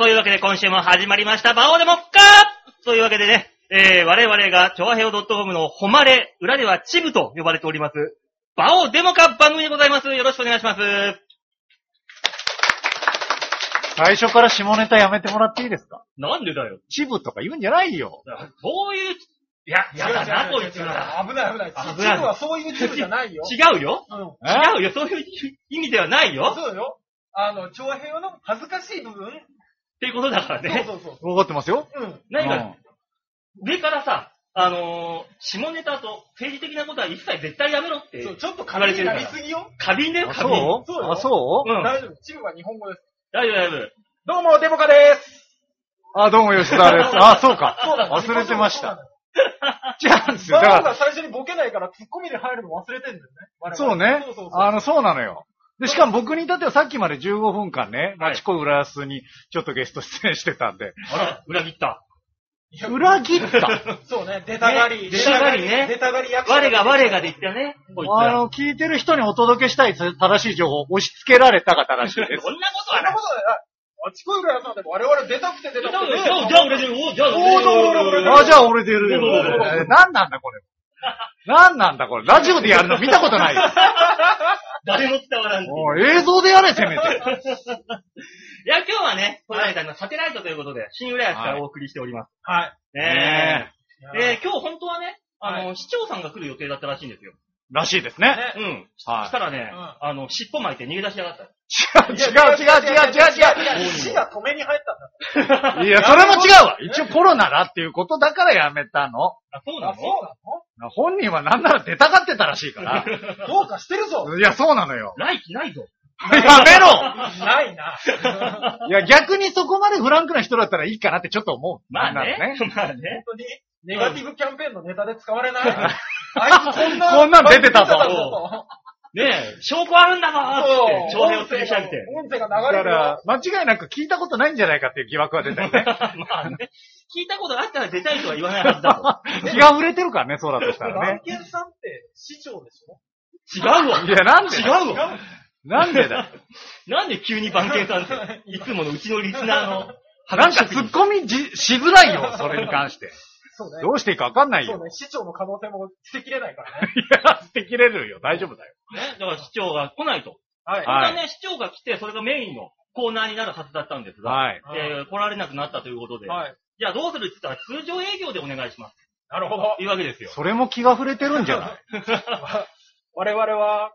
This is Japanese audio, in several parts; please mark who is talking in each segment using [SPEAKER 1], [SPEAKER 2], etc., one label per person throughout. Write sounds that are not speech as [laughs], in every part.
[SPEAKER 1] そういうわけで今週も始まりました、バオデモッカというわけでね、えー、我々が、チョアヘオ .com の誉れ、裏ではチブと呼ばれております、バオデモカ番組でございます。よろしくお願いします。
[SPEAKER 2] 最初から下ネタやめてもらっていいですか？
[SPEAKER 1] なんでだよ。
[SPEAKER 2] チブとか言うんじゃないよ。
[SPEAKER 1] そういう、いや、やだな、こいつら。
[SPEAKER 3] 危ない危ない。
[SPEAKER 1] 危ない
[SPEAKER 3] チブはそういうチブじゃないよ。
[SPEAKER 1] 違うよ。
[SPEAKER 3] うん。
[SPEAKER 2] え
[SPEAKER 1] 違うよ。そういう意味ではないよ。
[SPEAKER 3] そうよ。あの、長編の恥ずかしい部分
[SPEAKER 1] っていうことだからね。
[SPEAKER 3] そうそう
[SPEAKER 2] わかってますよ。
[SPEAKER 3] そう。うん。
[SPEAKER 1] 何か、
[SPEAKER 2] うん
[SPEAKER 1] 上からさ、あのー、下ネタと政治的なことは一切絶対やめろって
[SPEAKER 3] そう、ちょっと過敏になりすぎよ。
[SPEAKER 1] 過敏だよ、
[SPEAKER 2] あ
[SPEAKER 1] 過敏。
[SPEAKER 2] そう？
[SPEAKER 3] そうよ
[SPEAKER 2] あ、そう？
[SPEAKER 1] うん。
[SPEAKER 3] 大丈夫。チブは日本語です。
[SPEAKER 1] 大丈夫、大丈夫。
[SPEAKER 3] どうも、デモカです。
[SPEAKER 2] あ、どうも吉田です。[laughs] あ、そうか。
[SPEAKER 3] そうだ
[SPEAKER 2] 忘れてました。
[SPEAKER 3] そ
[SPEAKER 2] 違うんですよ。だか
[SPEAKER 3] が最初にボケないからツッコミで入るの忘れてんだよね。我
[SPEAKER 2] ら、
[SPEAKER 3] 々
[SPEAKER 2] そうね
[SPEAKER 3] そうそう。そう。
[SPEAKER 2] あの、そうなのよ。で、しかも僕に至ってはさっきまで15分間ね、
[SPEAKER 1] はい
[SPEAKER 2] ラチコ浦安にちょっとゲスト出演してたんで、
[SPEAKER 1] あら、裏切った。
[SPEAKER 2] 裏切った？[laughs]
[SPEAKER 3] そうね、出たがり。
[SPEAKER 1] ね出たがりね
[SPEAKER 3] 出たがり役者
[SPEAKER 1] 我が我がで言ったよね、こいつら。
[SPEAKER 2] あの、聞いてる人にお届けしたい正しい情報を押し付けられたが正しいです
[SPEAKER 1] そ。んなことはない
[SPEAKER 3] そんなこ。とない。あちこいぐらいさんでも我々出たくて出たくてね。
[SPEAKER 1] じゃあ、じゃあ俺で、おじゃあ
[SPEAKER 3] おーどうもどうもどうも
[SPEAKER 2] あ、じゃあ俺出るえ何なんだこれ。[laughs] 何なんだこれ。ラジオでやるの見たことないよ。
[SPEAKER 1] 誰も伝わらんっていう
[SPEAKER 2] 映像でやれ、せめて。[laughs]
[SPEAKER 1] いや、今日はね、これらのサテライトということで、新浦安からお送りしております。
[SPEAKER 3] はい。
[SPEAKER 1] ねえ。
[SPEAKER 3] え
[SPEAKER 1] で、今日本当はね、あの、
[SPEAKER 3] は
[SPEAKER 1] 市長さんが来る予定だったらしいんですよ。
[SPEAKER 2] らしいですね。
[SPEAKER 3] ね
[SPEAKER 1] うん。
[SPEAKER 2] はい
[SPEAKER 1] したらね、
[SPEAKER 3] うん
[SPEAKER 1] あの、尻尾巻いて逃げ出しやがった。
[SPEAKER 2] 違う違う違う違う違う違う。
[SPEAKER 3] 死が止めに入ったんだ。
[SPEAKER 2] いや、それも違うわ。一応コロナだっていうことだからやめたの。
[SPEAKER 1] あ、そうな
[SPEAKER 3] あ、
[SPEAKER 1] の
[SPEAKER 3] そうな
[SPEAKER 2] 本人はなんなら出たがってたらしいから。
[SPEAKER 3] の [laughs] どうかしてるぞ。
[SPEAKER 2] いや、そうなのよ。
[SPEAKER 1] 来期ないぞ。
[SPEAKER 2] やめろ
[SPEAKER 3] ないな。
[SPEAKER 2] いや、逆にそこまでフランクな人だったらいいかなってちょっと思う。
[SPEAKER 1] まあね。まあね。
[SPEAKER 3] 本当に、ネガティブキャンペーンのネタで使われないあいつこんな、[laughs]
[SPEAKER 2] こんなん出てたぞ
[SPEAKER 1] ねえ、証拠あるんだぞーって、
[SPEAKER 3] そう。
[SPEAKER 1] 長編を吊りて。
[SPEAKER 3] 音声が
[SPEAKER 2] だか
[SPEAKER 3] 流れるよ。
[SPEAKER 2] ら、間違いなく聞いたことないんじゃないかっていう疑惑は出たよね。[laughs]
[SPEAKER 1] まあね。聞いたことあったら出たいとは言わないはずだ [laughs]
[SPEAKER 2] 気が触れてるからね、そうだとしたら
[SPEAKER 3] 番
[SPEAKER 2] ね。
[SPEAKER 3] 犬さんって市長でしょ？
[SPEAKER 1] と。違うわ。
[SPEAKER 2] いや、なんで
[SPEAKER 1] 違うわ。
[SPEAKER 2] なんでだ？よ。
[SPEAKER 1] なんで急に番犬さんって、いつものうちのリスナーの
[SPEAKER 2] なんか突っ込みじしづらいよ、それに関して。
[SPEAKER 3] そうね。
[SPEAKER 2] どうしていいかわかんないよ。
[SPEAKER 3] そうね、市長の可能性も捨てきれないからね。[laughs]
[SPEAKER 2] いや、捨てきれるよ。大丈夫だよ。
[SPEAKER 1] ね、だから市長が来ないと。
[SPEAKER 3] はい。
[SPEAKER 2] はい
[SPEAKER 1] 本当はね、市長が来て、それがメインのコーナーになるはずだったんですが、
[SPEAKER 2] はい。
[SPEAKER 1] で来られなくなったということで、
[SPEAKER 3] はい。
[SPEAKER 1] じゃあどうするって言ったら通常営業でお願いします。
[SPEAKER 3] なるほど
[SPEAKER 1] と。いうわけですよ。
[SPEAKER 2] それも気が触れてるんじゃない？[laughs]
[SPEAKER 3] 我々は、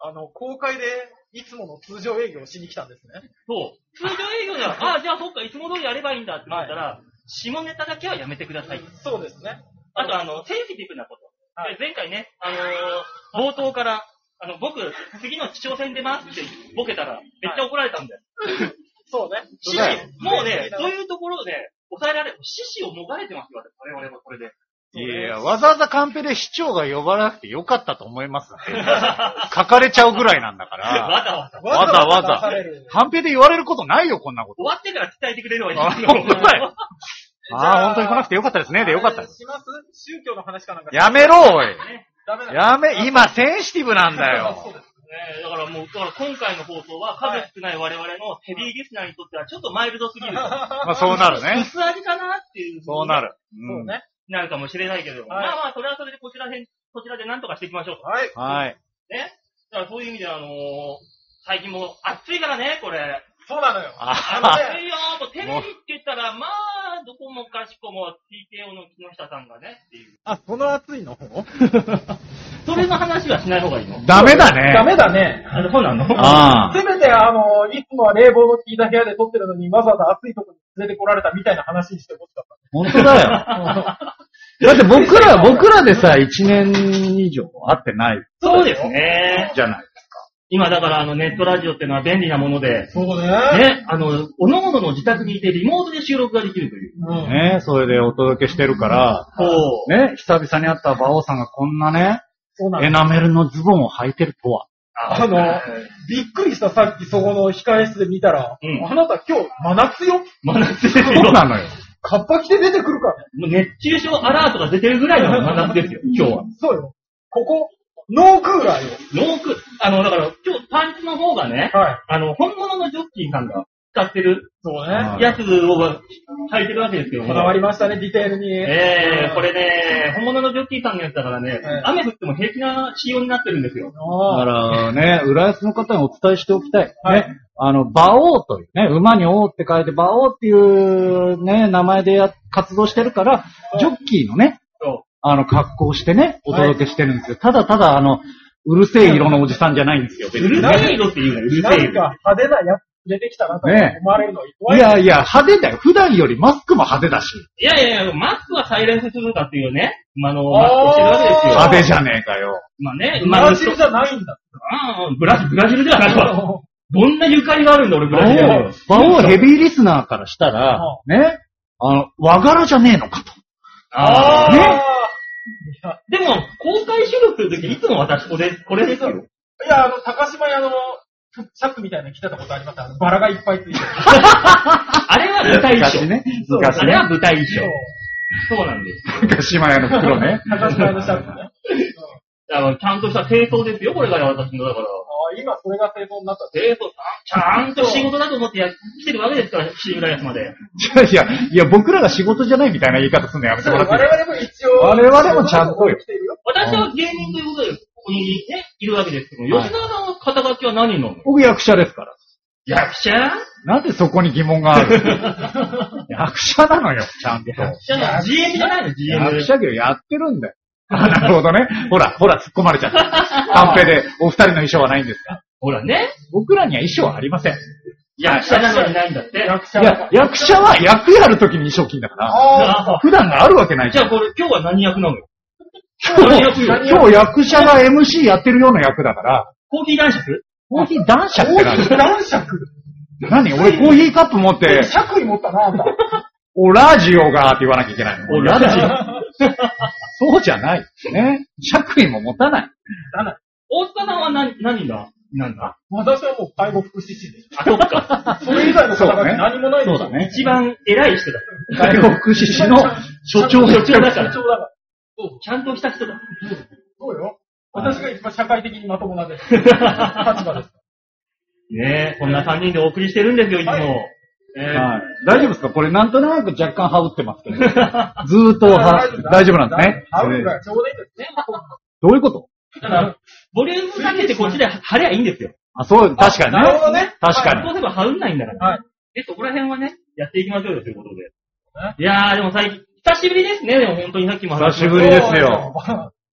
[SPEAKER 3] あの、公開でいつもの通常営業をしに来たんですね。
[SPEAKER 1] そう。通常営業では、ああ、じゃあそっか、いつも通りやればいいんだって言ったら、下ネタだけはやめてください。
[SPEAKER 3] そうですね。
[SPEAKER 1] あと、あの、センシティブなこと。
[SPEAKER 3] はい
[SPEAKER 1] で前回ね、あのー冒頭から、あの、僕、次の市長選出ますってボケたら、めっちゃ怒られたんだよ。
[SPEAKER 3] そうね。
[SPEAKER 1] 獅
[SPEAKER 2] そうだよ
[SPEAKER 1] 子、もうね、そういうところで抑えられる、獅子をもがれてますよ、我々はこれで。
[SPEAKER 2] いやいや、わざわざカンペで市長が呼ばなくてよかったと思います。[laughs] 書かれちゃうぐらいなんだか
[SPEAKER 1] わ
[SPEAKER 2] ら。
[SPEAKER 1] ざわざ。
[SPEAKER 2] わざわざ
[SPEAKER 3] 出される
[SPEAKER 2] カンペで言われることないよ、こんなこと。
[SPEAKER 1] 終わってから伝えてくれればいい
[SPEAKER 2] あ
[SPEAKER 1] んですよ。
[SPEAKER 2] 本当だよ。[laughs]
[SPEAKER 3] じゃあ
[SPEAKER 2] ああ、本当に来なくてよかったですね。でよかったです。
[SPEAKER 3] します宗教の話かなんか。
[SPEAKER 2] やめろ、おい。
[SPEAKER 1] ね
[SPEAKER 3] ダメだ。
[SPEAKER 2] やめ、今センシティブなんだよ。
[SPEAKER 3] そうです。
[SPEAKER 1] ねだからもう、だから今回の放送は数少ない我々のヘビーリスナーにとってはちょっとマイルドすぎる。
[SPEAKER 2] まあそうなるね。
[SPEAKER 1] 薄味かなっていう。
[SPEAKER 2] そうな。る。
[SPEAKER 3] そうね。
[SPEAKER 1] なるかもしれないけど、
[SPEAKER 3] はい
[SPEAKER 1] まあまあ、それはそれでこちらへん、こちらで何とかしていきましょうと。
[SPEAKER 3] はい。
[SPEAKER 2] うん。はい。
[SPEAKER 1] ね？だからそういう意味であのー最近も暑いからね、これ。
[SPEAKER 3] そうなのよ。
[SPEAKER 2] あ
[SPEAKER 1] 暑いよもうテレビって言ったら、まあ、どこもかしこも TKO の木下さんがね、っていう。
[SPEAKER 3] あ、その暑いの [laughs]
[SPEAKER 1] それの話はしない方がいいの？
[SPEAKER 2] ダメだね。
[SPEAKER 3] ダメだね。
[SPEAKER 1] あそうなの？
[SPEAKER 2] ああ。
[SPEAKER 3] せめて、あの、いつもは冷房の効いた部屋で撮ってるのに、わざわざ暑いとこに連れてこられたみたいな話にしてほしかっ
[SPEAKER 2] 本当だよ。[laughs] だって僕ら、僕らでさ、1年以上会ってない
[SPEAKER 1] そうですね。
[SPEAKER 2] じゃない。
[SPEAKER 1] 今だからあのネットラジオってのは便利なもので
[SPEAKER 3] た。、そうね。
[SPEAKER 1] ね、あの、おののの自宅にいてリモートで収録ができるという。
[SPEAKER 3] うん。
[SPEAKER 2] ね、それでお届けしてるから、
[SPEAKER 1] そう。
[SPEAKER 2] ね、久々に会った馬王さんがこんなね、
[SPEAKER 3] そうなの
[SPEAKER 2] エナメルのズボンを履いてるとは。
[SPEAKER 3] あの、びっくりしたさっきそこの控え室で見たら、
[SPEAKER 1] うん
[SPEAKER 3] あなた今日真夏よ
[SPEAKER 1] 真夏ですよ。
[SPEAKER 2] そうなのよ。
[SPEAKER 3] カッパ着て出てくるからね。
[SPEAKER 1] もう熱中症アラートが出てるぐらいの真夏ですよ、今日は。
[SPEAKER 3] そうよ。ここ、ノークーラーよ。
[SPEAKER 1] ノーク、あの、だから今日パンツの方がね、
[SPEAKER 3] はい。
[SPEAKER 1] あの、本物のジョッキーさんが使ってる
[SPEAKER 3] そうね。
[SPEAKER 2] はい
[SPEAKER 1] やつを履いてるわけですけども。
[SPEAKER 3] こだわりましたね、ディテールに。
[SPEAKER 1] ええこれね、本物のジョッキーさんのやつだからね、
[SPEAKER 3] え
[SPEAKER 1] 雨降っても平気な仕様になってるんですよ。
[SPEAKER 2] だ
[SPEAKER 3] ああ
[SPEAKER 2] からね、浦安の方にお伝えしておきたい。
[SPEAKER 3] はい
[SPEAKER 2] ね。あの、馬王というね、馬に王って書いて馬王っていうね、名前でや活動してるから、ジョッキーのね、
[SPEAKER 1] そ
[SPEAKER 2] あの、格好してね、お届けしてるんですよ。ただただ、あの、うるせえ色のおじさんじゃないんですよ、
[SPEAKER 1] う。うるせえ色って言うね、うるせえ
[SPEAKER 3] なん
[SPEAKER 1] 色。
[SPEAKER 3] か派手なやつ出てきたなと
[SPEAKER 2] ね
[SPEAKER 3] 思われるの怖い。
[SPEAKER 2] いやいや、派手だよ。普段よりマスクも派手だし。
[SPEAKER 1] いやいやいや、マスクはサイレンスするかっていうね、馬のマスクをしてるわけですよ。
[SPEAKER 2] 派手じゃねえかよ。
[SPEAKER 1] まあね、
[SPEAKER 3] ブラジルじゃないんだ。
[SPEAKER 1] ああブラジル、ブラジルではないわ。どんなゆかりがあるんだ、俺、ブラジル
[SPEAKER 2] 馬
[SPEAKER 1] に
[SPEAKER 2] 王、馬王ヘビーリスナーからしたら、ね、あの、和柄じゃねえのかと。
[SPEAKER 1] ああ。
[SPEAKER 2] ね
[SPEAKER 1] でも、公開収録するとき、いつも私これ、これですよ。
[SPEAKER 3] いや、あの、高島屋のシャツみたいなの着てたことあります？あの、バラがいっぱいついてる。[laughs]
[SPEAKER 1] あれは舞台衣装。
[SPEAKER 2] 昔ね。
[SPEAKER 3] そう
[SPEAKER 2] 昔ね
[SPEAKER 1] あれ。は舞台衣
[SPEAKER 3] そう
[SPEAKER 1] 装。そうなんです。
[SPEAKER 2] 高島屋の袋ね。[laughs]
[SPEAKER 3] 高島屋のシャツね。
[SPEAKER 1] だからちゃんとした清掃ですよ、これから私の。だから。
[SPEAKER 3] ああ、今それが正当になった。
[SPEAKER 1] 清掃、ちゃんと仕事だと思ってや来てるわけですから、新浦安まで。
[SPEAKER 2] い [laughs] やいや、いや、僕らが仕事じゃないみたいな言い方するのやめてもらっていい
[SPEAKER 3] 我々も一応。
[SPEAKER 2] 我々もちゃんとよ
[SPEAKER 3] 来てるよ。
[SPEAKER 1] 私は芸人ということで、ここにね、いるわけですけど、
[SPEAKER 2] はい
[SPEAKER 1] 吉田さんの肩書きは何なの？
[SPEAKER 2] 僕役者ですから。
[SPEAKER 1] 役者？
[SPEAKER 2] なんでそこに疑問がある [laughs] 役者なのよ、ちゃんと。
[SPEAKER 1] 役者の GM じゃないの ?GM。
[SPEAKER 2] 役者業やってるんだよ。あなるほどね。ほら、ほら、突っ込まれちゃった。[laughs] カンペで、お二人の衣装はないんですか？
[SPEAKER 1] ほらね、
[SPEAKER 2] 僕らには衣装はありません。い
[SPEAKER 1] 役者なのにないんだって。
[SPEAKER 3] 役者
[SPEAKER 2] や、役者は役やるときに衣装着んだから、
[SPEAKER 3] ああ、
[SPEAKER 2] 普段があるわけない
[SPEAKER 1] じゃあこれ、今日は何役なのよ？
[SPEAKER 2] 今日、[laughs] 今日役者が MC やってるような役だから、
[SPEAKER 1] コーヒー男爵？
[SPEAKER 2] コーヒー男爵？って
[SPEAKER 3] コーヒー
[SPEAKER 2] 何
[SPEAKER 3] 男爵？
[SPEAKER 2] 何？俺コーヒーカップ持って、
[SPEAKER 3] 爵位持ったな、あんた。
[SPEAKER 2] おラジオがって言わなきゃいけないの。
[SPEAKER 1] おラジオ
[SPEAKER 2] そうじゃない。ね。爵位も持たない。
[SPEAKER 1] 大塚さんは何、何が、なんだ？
[SPEAKER 3] 私はもう介護福祉士です。
[SPEAKER 1] あ、そっか。
[SPEAKER 3] それ以外の方が
[SPEAKER 2] そうだね
[SPEAKER 3] 何もない
[SPEAKER 2] そうだね。
[SPEAKER 1] 一番偉い人だ。
[SPEAKER 2] 介護福祉士の所長
[SPEAKER 1] 所長だから
[SPEAKER 3] 所長だから。
[SPEAKER 1] ちゃんとした人だ。
[SPEAKER 3] そうよ。私が一番社会的にまともなです。[laughs] 立場です。
[SPEAKER 1] ねえ、こんな3人でお送りしてるんですよ、いつも。
[SPEAKER 3] はい
[SPEAKER 1] ええ
[SPEAKER 2] はい。大丈夫ですか？これなんとなく若干羽織ってますけど。[laughs] ずーっとは大丈夫なんですね？
[SPEAKER 3] 合うぐらいちょうどいいですね。
[SPEAKER 2] どういうこと？
[SPEAKER 1] だから、ボリュームかけてこっちで貼りゃいいんですよ。
[SPEAKER 2] あ、そう、確かに
[SPEAKER 3] なるほど
[SPEAKER 2] ね。
[SPEAKER 3] ね。
[SPEAKER 2] 確かに
[SPEAKER 1] そうすれば貼んないんだから。
[SPEAKER 3] はい。
[SPEAKER 1] で、そこら辺はね、やっていきましょうよということで
[SPEAKER 3] ね。
[SPEAKER 1] いやー、でも最近、久しぶりですね、でも本当にさっきも話し
[SPEAKER 2] しぶりですよ。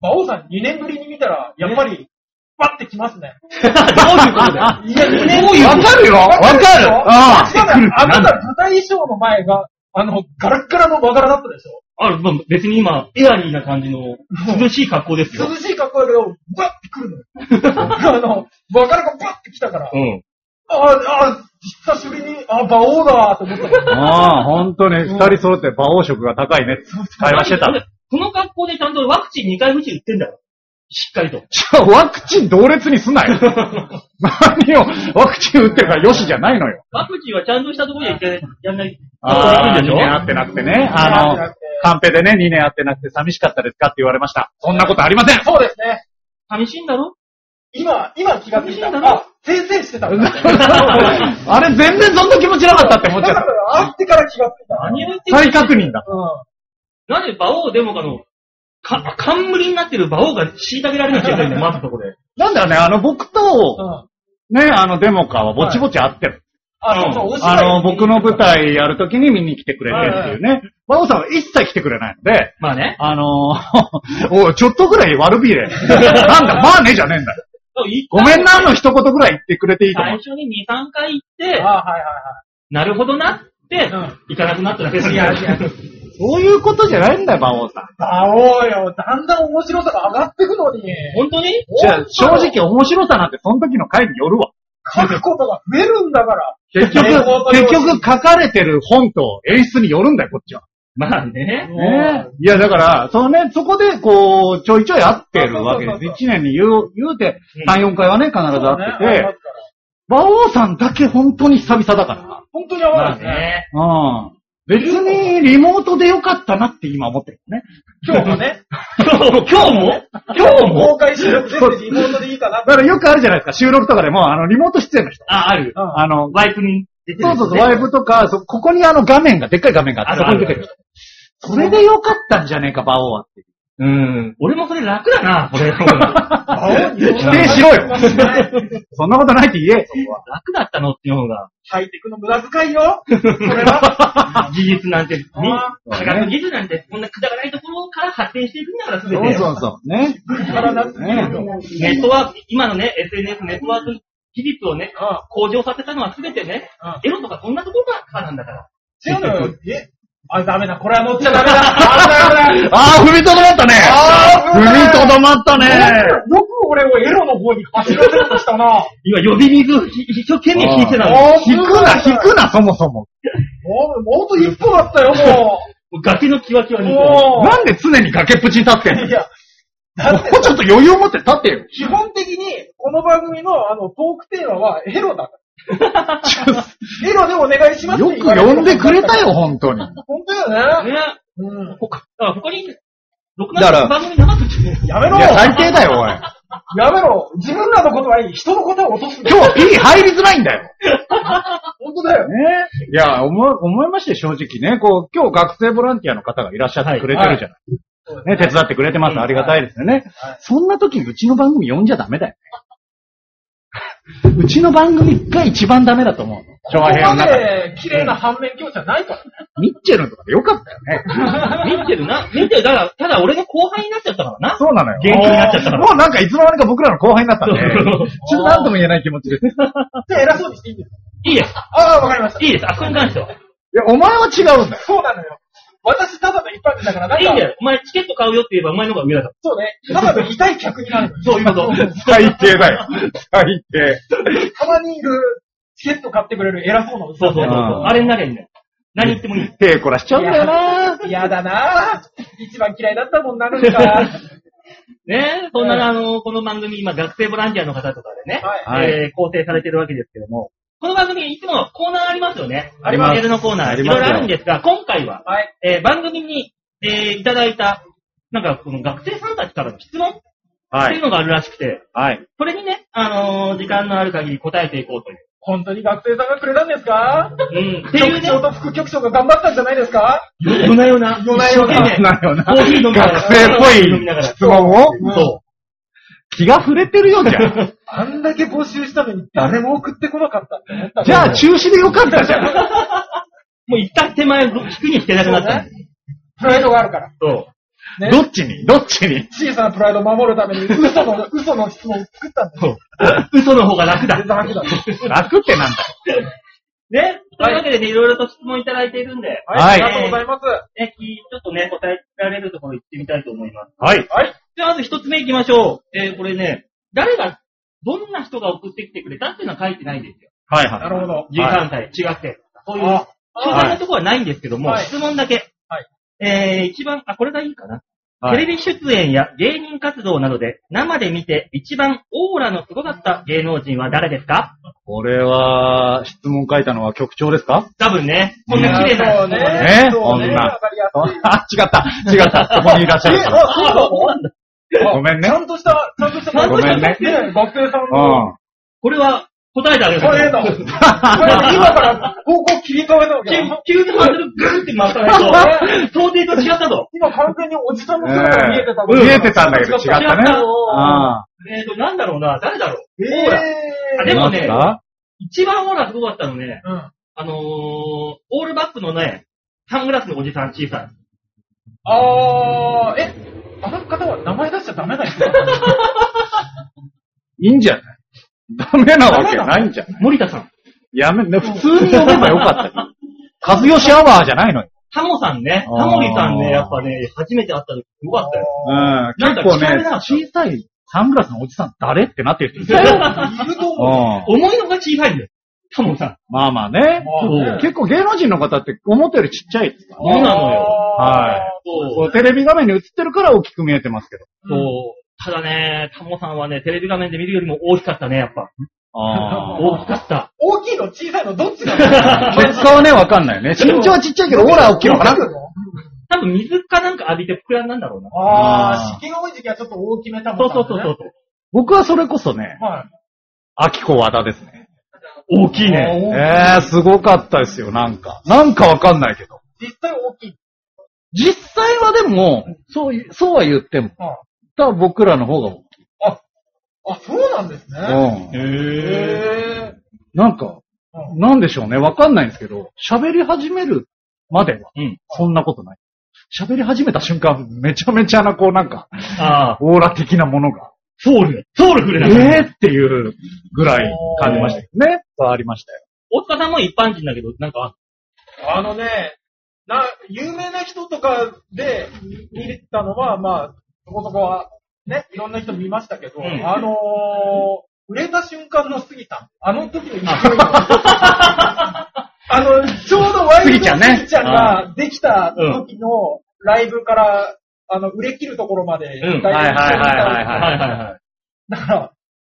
[SPEAKER 3] 馬王さん2年ぶりに見たら、やっぱり、パッてきますね。
[SPEAKER 1] どういうことだよ。
[SPEAKER 3] いや、2年
[SPEAKER 2] わかるよわかるあ
[SPEAKER 3] ああなた舞台衣装の前が、あの、ガラッガラの和柄だったでしょ？
[SPEAKER 1] あ、まあ、別に今、エアリーな感じの、涼しい格好ですよ。
[SPEAKER 3] 涼しい格好だけど、バッてくるのよ。[laughs] あの、和柄がバッて来たから、
[SPEAKER 1] うん。
[SPEAKER 3] ああ、久しぶりに、あ、馬王だと思ったの。
[SPEAKER 2] ああ、本当に二人揃って馬王色が高いね。会話してた。
[SPEAKER 1] この格好でちゃんとワクチン2回打ち打ってんだよ。しっかりと。
[SPEAKER 2] じゃあワクチン同列にすなよ。[laughs] 何を、ワクチン打ってるからよしじゃないのよ。
[SPEAKER 1] ワクチンはちゃんとしたところでやんない
[SPEAKER 2] ああ、2
[SPEAKER 1] とできるでしょ？
[SPEAKER 2] 年会ってなくてね。あの、カンペでね、2年会ってなくて寂しかったですかって言われました。そんなことありません。
[SPEAKER 3] そうですね。
[SPEAKER 1] 寂しいんだろ？
[SPEAKER 3] 今、今気がついた。あ、先生してたんだ。[laughs]
[SPEAKER 2] あれ全然そんな気持ちなかったって思っちゃっ
[SPEAKER 3] だから、会ってから気がついた。
[SPEAKER 1] 何を言って
[SPEAKER 2] た。再確認だ。
[SPEAKER 3] う
[SPEAKER 1] なんで馬王デモカの、か、冠になってる馬王が虐げられなきゃいけないんだよ、まずそこで。
[SPEAKER 2] なんだよね、あの、僕
[SPEAKER 3] ん。
[SPEAKER 2] と、
[SPEAKER 3] うん。
[SPEAKER 2] ね、あの、デモカはぼちぼち会ってる。
[SPEAKER 3] あ、そうそう、お芝居
[SPEAKER 2] あの、僕の舞台やるときに見に来てくれてっていうね。馬王さんは一切来てくれないので、
[SPEAKER 1] まあね。
[SPEAKER 2] あの [laughs] おいちょっとぐらい悪びれ。[laughs] なんだ、まあねじゃねえんだよ。ごめんなの一言ぐらい言ってくれていいと思う。
[SPEAKER 1] 最初に2、3回行って、
[SPEAKER 3] あはいはい
[SPEAKER 1] なるほどなって、
[SPEAKER 3] うん
[SPEAKER 1] 行かなくなっただけです
[SPEAKER 3] いやいや
[SPEAKER 2] そういうことじゃないんだよ、馬王さん。
[SPEAKER 3] はい。馬王よ、だんだん面白さが上がってくのに、
[SPEAKER 1] 本当に？
[SPEAKER 2] じゃあ、正直面白さなんてその時の回によるわ。
[SPEAKER 3] 書くことが増えるんだから。
[SPEAKER 2] 結
[SPEAKER 3] 英語
[SPEAKER 2] 局、
[SPEAKER 3] と
[SPEAKER 2] 結局書かれてる本と演出によるんだよ、こっちは。
[SPEAKER 1] まあね。
[SPEAKER 2] ねいや、だから、そのね、そこで、こう、ちょいちょい会ってるわけです。一年に言う、言うて、3、4回はね、必ず会ってて馬王さんだけ本当に久々だから。
[SPEAKER 3] 本当に合わ
[SPEAKER 1] まあ
[SPEAKER 3] ないね。
[SPEAKER 1] ね。
[SPEAKER 2] うん。別にリモートでよかったなって今思ってるね。
[SPEAKER 3] 今日もね、
[SPEAKER 1] 今日も今日も？今日も？
[SPEAKER 3] 公開収録全部リモートでいいかな
[SPEAKER 2] だからよくあるじゃないですか、収録とかでも、あの、リモート出演の人。
[SPEAKER 1] あ、ある。
[SPEAKER 3] うん
[SPEAKER 2] あの、
[SPEAKER 1] ワイプに出てる
[SPEAKER 2] そうそうそう、ワイプとか、そここにあの画面が、でっかい画面があって、そこに出てる。それでよかったんじゃねえか、馬王はって。
[SPEAKER 1] うん。俺もそれ楽だな、それ。[laughs]
[SPEAKER 2] 否定しろよ [laughs] そんなことないって言え。
[SPEAKER 1] 楽だったのっていう方が、
[SPEAKER 3] ハイテクの無駄遣いよ。それは。[laughs]
[SPEAKER 1] 技術なんて、科学技術なんて、こんなくだらないところから発展していくんだから、すべ
[SPEAKER 2] そう
[SPEAKER 1] て。
[SPEAKER 2] そうそう。ね。
[SPEAKER 3] からなってくると
[SPEAKER 1] ネットワーク、今のね、SNS ネットワーク技術をね、
[SPEAKER 3] あ
[SPEAKER 1] 向上させたのはすべてね
[SPEAKER 3] あ、
[SPEAKER 1] エロとかそんなところからなんだから。
[SPEAKER 3] 違うのよ。え？あ、ダメだ。これは乗っちゃダメだ。[laughs] あ、ダメだ。
[SPEAKER 2] あー、踏みとどまったね
[SPEAKER 3] あー
[SPEAKER 2] 踏みとどまったね
[SPEAKER 3] よく俺をエロの方に走らせようとしたな。
[SPEAKER 1] 今、呼び水一生懸命引いてたの。
[SPEAKER 2] 引くな、引くな、そもそも。
[SPEAKER 3] もう、もうあと一歩だったよ、も [laughs]
[SPEAKER 1] 崖のキワキワ
[SPEAKER 3] う。
[SPEAKER 1] に。
[SPEAKER 3] も
[SPEAKER 2] なんで常に崖っぷちに立ってん
[SPEAKER 3] う。
[SPEAKER 2] の？
[SPEAKER 3] いや、
[SPEAKER 2] もうちょっと余裕を持って立ってよ。
[SPEAKER 3] 基本的に、この番組のあの、トークテーマはエロだから。[laughs] エロでお願いします
[SPEAKER 2] よく呼んでくれたよ、本当に。
[SPEAKER 3] 本当よね。
[SPEAKER 1] ね。
[SPEAKER 3] うん。
[SPEAKER 1] 他、だから他に、ろく
[SPEAKER 2] だから
[SPEAKER 1] な番組なかったっけ？
[SPEAKER 3] やめろ
[SPEAKER 2] いや、最低だよ、おい。
[SPEAKER 3] やめろ自分らのことはいい。人のことは落とすんだ
[SPEAKER 2] 今日 P 入りづらいんだよ。[laughs]
[SPEAKER 3] 本当だよ。
[SPEAKER 2] ねいや、思い、思いまして、正直ね。こう、今日学生ボランティアの方がいらっしゃってくれてるじゃない。ね、手伝ってくれてます。ありがたいですよね。
[SPEAKER 3] はい
[SPEAKER 2] そんな時にうちの番組呼んじゃダメだよね。うちの番組が一番ダメだと思う昭和
[SPEAKER 3] こま
[SPEAKER 2] 平和の中で。
[SPEAKER 3] で綺麗な反面教師はないからね。
[SPEAKER 2] ミッチェルとかでよかったよね。
[SPEAKER 1] 見てるな？見てる。だから、ただ俺の後輩になっちゃったからな。
[SPEAKER 2] そうなのよ。
[SPEAKER 1] 元気になっちゃったから
[SPEAKER 2] もうなんかいつの間にか僕らの後輩になったんで、
[SPEAKER 1] そ [laughs] う
[SPEAKER 2] ちょっとなんとも言えない気持ちです。い
[SPEAKER 3] じゃあ偉そうにしていいんですか？
[SPEAKER 1] いいです。
[SPEAKER 3] ああ、わかりました。
[SPEAKER 1] いいです。あそこに関しては。
[SPEAKER 2] や、お前は違うんだよ。
[SPEAKER 3] そうなのよ。私ただの一般人だから、なんか、
[SPEAKER 1] いいんだよ。お前チケット買うよって言えばお前の方が上だから。
[SPEAKER 3] そうね、ただの痛い客になる。
[SPEAKER 1] そういうこと。
[SPEAKER 2] 最低だよ。最低。
[SPEAKER 3] たまにいる、チケット買ってくれる偉そうなおじさん
[SPEAKER 1] そうそうそう。
[SPEAKER 2] うん
[SPEAKER 1] あれになりゃいいんだよ。何言ってもいい。
[SPEAKER 2] 手こらしちゃうんだよな
[SPEAKER 3] 嫌だなぁ。一番嫌いだったもんな、なんか。[laughs]
[SPEAKER 1] ねそんな、あの、この番組、今、学生ボランティアの方とかでね、えー構成されてるわけですけども、この番組、いつもコーナーありますよね。
[SPEAKER 2] あります
[SPEAKER 1] メールのコーナー、いろい
[SPEAKER 2] ありますよ
[SPEAKER 1] ろあるんですが、今回は、
[SPEAKER 3] はい。
[SPEAKER 1] えー番組に、えーいただいた、なんか、この学生さんたちからの質問
[SPEAKER 2] はい。
[SPEAKER 1] っていうのがあるらしくて、
[SPEAKER 2] はい。
[SPEAKER 1] それにね、あのー時間のある限り答えていこうという。
[SPEAKER 3] 本当に学生さんがくれたんですか？
[SPEAKER 1] うん。っていうね、
[SPEAKER 3] 局長と副局長が頑張ったんじゃないですか？
[SPEAKER 1] 夜な夜な、
[SPEAKER 3] 夜な夜な
[SPEAKER 1] 一生懸命
[SPEAKER 2] なよな。
[SPEAKER 1] コーヒー飲みながら
[SPEAKER 2] 学生っぽい質問を？
[SPEAKER 1] そ
[SPEAKER 2] 気が触れてるよ、じゃん。[laughs]
[SPEAKER 3] あんだけ募集したのに誰も送ってこなかったって思った
[SPEAKER 2] じゃあ中止でよかったじゃん。
[SPEAKER 1] う。[laughs] もう一旦手前、引くに引けなくなった。
[SPEAKER 3] プライドがあるから。
[SPEAKER 1] そう。
[SPEAKER 3] ね
[SPEAKER 2] どっちに？どっちに？
[SPEAKER 3] 小さなプライドを守るために嘘の、[laughs] 嘘の質問を作ったんだよ。
[SPEAKER 1] 嘘の方が楽だ。
[SPEAKER 3] 楽だ。
[SPEAKER 2] 楽ってなんだよ。
[SPEAKER 1] ね。というわけでね、いろいろと質問いただいているんで、
[SPEAKER 2] はい
[SPEAKER 3] ありがとうございます。
[SPEAKER 1] ね、きちょっとね、答えられるところ行ってみたいと思います。
[SPEAKER 2] はい。
[SPEAKER 3] はい。
[SPEAKER 1] じゃあ、まず一つ目行きましょう。えー、これね、誰が、どんな人が送ってきてくれたっていうのは書いてないんですよ。
[SPEAKER 2] はいはい。
[SPEAKER 3] なるほど。
[SPEAKER 1] 13歳、違って。そういう、
[SPEAKER 3] あ
[SPEAKER 1] 詳細なところはないんですけども、
[SPEAKER 3] はい
[SPEAKER 1] 質問だけ。
[SPEAKER 3] はい。
[SPEAKER 1] えー、一番、あ、これがいいかな。
[SPEAKER 2] はい
[SPEAKER 1] テレビ出演や芸人活動などで生で見て一番オーラのすごかった芸能人は誰ですか？
[SPEAKER 2] これは、質問書いたのは局長ですか？
[SPEAKER 1] 多分ね、こんな綺麗な
[SPEAKER 3] ね。
[SPEAKER 2] ね？
[SPEAKER 3] そうね。
[SPEAKER 2] 女
[SPEAKER 3] わかりやすい。[laughs]
[SPEAKER 2] あ、違った。違った。そこにいらっしゃ
[SPEAKER 3] え、
[SPEAKER 2] る
[SPEAKER 3] あ、
[SPEAKER 2] か
[SPEAKER 3] そうなの？
[SPEAKER 2] ら。ごめんね
[SPEAKER 3] ちゃ。んとした、ちゃんとした。
[SPEAKER 2] ごめんね
[SPEAKER 3] ね学生さん
[SPEAKER 2] う
[SPEAKER 3] の。
[SPEAKER 2] ん。
[SPEAKER 1] これは答えてあげる。
[SPEAKER 3] これだ。これ今から方向切り替えなき
[SPEAKER 1] 急にハンドルグーって回さないと、想定と違ったぞ。
[SPEAKER 3] 今完全におじさんの姿が見えてた
[SPEAKER 2] 見えてたんだけど違ったね。
[SPEAKER 1] えっと、なんだろうな、誰だろう？
[SPEAKER 3] え
[SPEAKER 1] オー。でもね一番オーラすごかったのね、
[SPEAKER 3] うん。
[SPEAKER 1] あのー、オールバックのね、サングラスのおじさん小さい。
[SPEAKER 3] あー、え、あの方は名前出しちゃダメな人だったの
[SPEAKER 2] いいんじゃない？ダメなわけないんじゃない？
[SPEAKER 1] 森田さん。
[SPEAKER 2] やめ、ね普通に呼べばよかったよ。和義アワーじゃないのよ。
[SPEAKER 1] タモさんね。タモリさんね、やっぱね、初めて会った時すごかったよ。
[SPEAKER 2] うん。
[SPEAKER 1] なんか
[SPEAKER 2] 結構ね小さいサングラスのおじさん誰ってなってる人い
[SPEAKER 3] ると思 [laughs] う。
[SPEAKER 2] うん。
[SPEAKER 1] 思いのが小さいんだよ。タモさん。
[SPEAKER 2] まあまあね。
[SPEAKER 3] まあね
[SPEAKER 2] 結構芸能人の方って思ったよりちっちゃいですから
[SPEAKER 1] そうなのよ
[SPEAKER 2] はい
[SPEAKER 1] そ
[SPEAKER 2] こうテレビ画面に映ってるから大きく見えてますけど。
[SPEAKER 1] そう。ただね、タモさんはね、テレビ画面で見るよりも大きかったね、やっぱ。
[SPEAKER 2] あ
[SPEAKER 1] 大きかった。
[SPEAKER 3] 大きいの小さいのどっちな
[SPEAKER 2] あ。
[SPEAKER 3] の？[laughs]
[SPEAKER 2] 結果はね、わかんないよね。身長はちっちゃいけど、オーラは大きいのかな？
[SPEAKER 1] 多分水かなんか浴びて膨らんだんだろうな。
[SPEAKER 3] あ
[SPEAKER 2] あ
[SPEAKER 3] 湿気が多い時期はちょっと大きめたもん
[SPEAKER 1] そうそうそうそう。
[SPEAKER 2] 僕はそれこそね、
[SPEAKER 3] はい。
[SPEAKER 2] 秋子和田ですね。
[SPEAKER 1] 大きいね。
[SPEAKER 2] えー、すごかったですよ、なんか。なんかわかんないけど。
[SPEAKER 3] 実際大きい。
[SPEAKER 2] 実際はでも、そうい、そうは言っても、
[SPEAKER 3] あ
[SPEAKER 2] 多分僕らの方が大きい。
[SPEAKER 3] あ、そうなんですね。
[SPEAKER 2] うん。
[SPEAKER 1] へ
[SPEAKER 3] へー
[SPEAKER 2] なんか、
[SPEAKER 3] うん
[SPEAKER 2] なんでしょうね、わかんないんですけど、喋り始めるまでは、
[SPEAKER 1] うん
[SPEAKER 2] そんなことない。喋り始めた瞬間、めちゃめちゃな、こうなんか、
[SPEAKER 1] ああ、
[SPEAKER 2] オーラ的なものが、
[SPEAKER 1] ソウル、ソウルフル
[SPEAKER 2] え
[SPEAKER 1] な。
[SPEAKER 2] ーっていうぐらい感じましたけどね。ありましたよ。
[SPEAKER 1] 大塚さんも一般人だけど、なんか、
[SPEAKER 3] あのね、な、有名な人とかで見たのは、まあ、そこそこは、ね、いろんな人見ましたけど、
[SPEAKER 1] うん
[SPEAKER 3] あのー、売れた瞬間の杉さん。あの時の勢いの。[laughs] あの、ちょうどワイルド
[SPEAKER 2] 杉ちゃんね
[SPEAKER 3] 杉ちゃんができた時のライブから、あの、売れ切るところまで、
[SPEAKER 1] うん
[SPEAKER 2] はいはいはいはい
[SPEAKER 1] はいはいはい。
[SPEAKER 3] だから、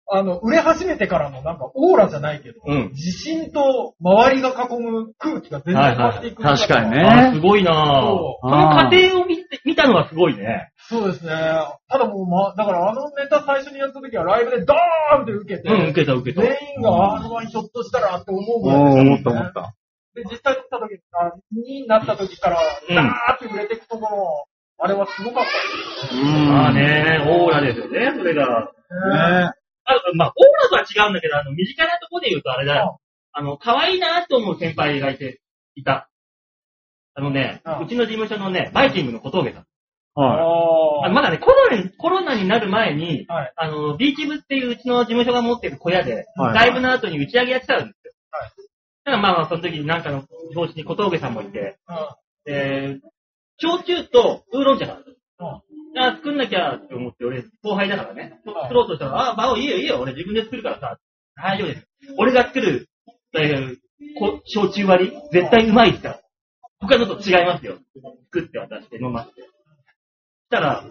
[SPEAKER 3] あの、売れ始めてからのなんかオーラじゃないけど、
[SPEAKER 1] うん
[SPEAKER 3] 自信と周りが囲む空気が全然変わっていく。
[SPEAKER 2] はいはい確かにね
[SPEAKER 1] ああ、すごいなぁ。
[SPEAKER 3] そ
[SPEAKER 1] その過程を見て、見たのはすごいね。
[SPEAKER 3] そうですね。ただもう、ま、だからあのネタ最初にやった時はライブでドーンって受けて、
[SPEAKER 1] うん、受けた受けた。
[SPEAKER 3] 全員が R1 ひょっとしたらって思うぐらい
[SPEAKER 2] 思っ
[SPEAKER 3] たね
[SPEAKER 2] 思った。
[SPEAKER 3] で、実際にった時あになった時から、
[SPEAKER 1] うん
[SPEAKER 3] ダーって売れていくところ、あれはすごかったです。
[SPEAKER 2] うん
[SPEAKER 1] まあね、オーラですよね、それが。
[SPEAKER 2] ね
[SPEAKER 1] あまあ、オーラとは違うんだけど、あの、身近なところで言うとあれだよ。あの、可愛いなと思う先輩がいて、いた。あのね、
[SPEAKER 3] う
[SPEAKER 1] ちの事務所のね、バイキングの小峠さん。
[SPEAKER 2] は
[SPEAKER 1] あのまだね、コロナに、コロナになる前に、
[SPEAKER 3] はい。
[SPEAKER 1] あの、ビーチ部っていううちの事務所が持ってる小屋で、
[SPEAKER 2] はい
[SPEAKER 1] ライブの後に打ち上げやってたんですよ。
[SPEAKER 3] はい。
[SPEAKER 1] だからまあまあ、その時になんかの表紙に小峠さんもいて、
[SPEAKER 3] うん。
[SPEAKER 1] で、焼酎とウーロン茶がある。
[SPEAKER 3] うん。
[SPEAKER 1] あ、作んなきゃって思って、俺、後輩だからね。
[SPEAKER 3] はい
[SPEAKER 1] 作ろうとしたら、あ、バオいいよいいよ、俺自分で作るからさ。大丈夫です。俺が作る、えーこ焼酎割り、絶対うまいですから。他のと違いますよ。作って渡して飲ませて。したら、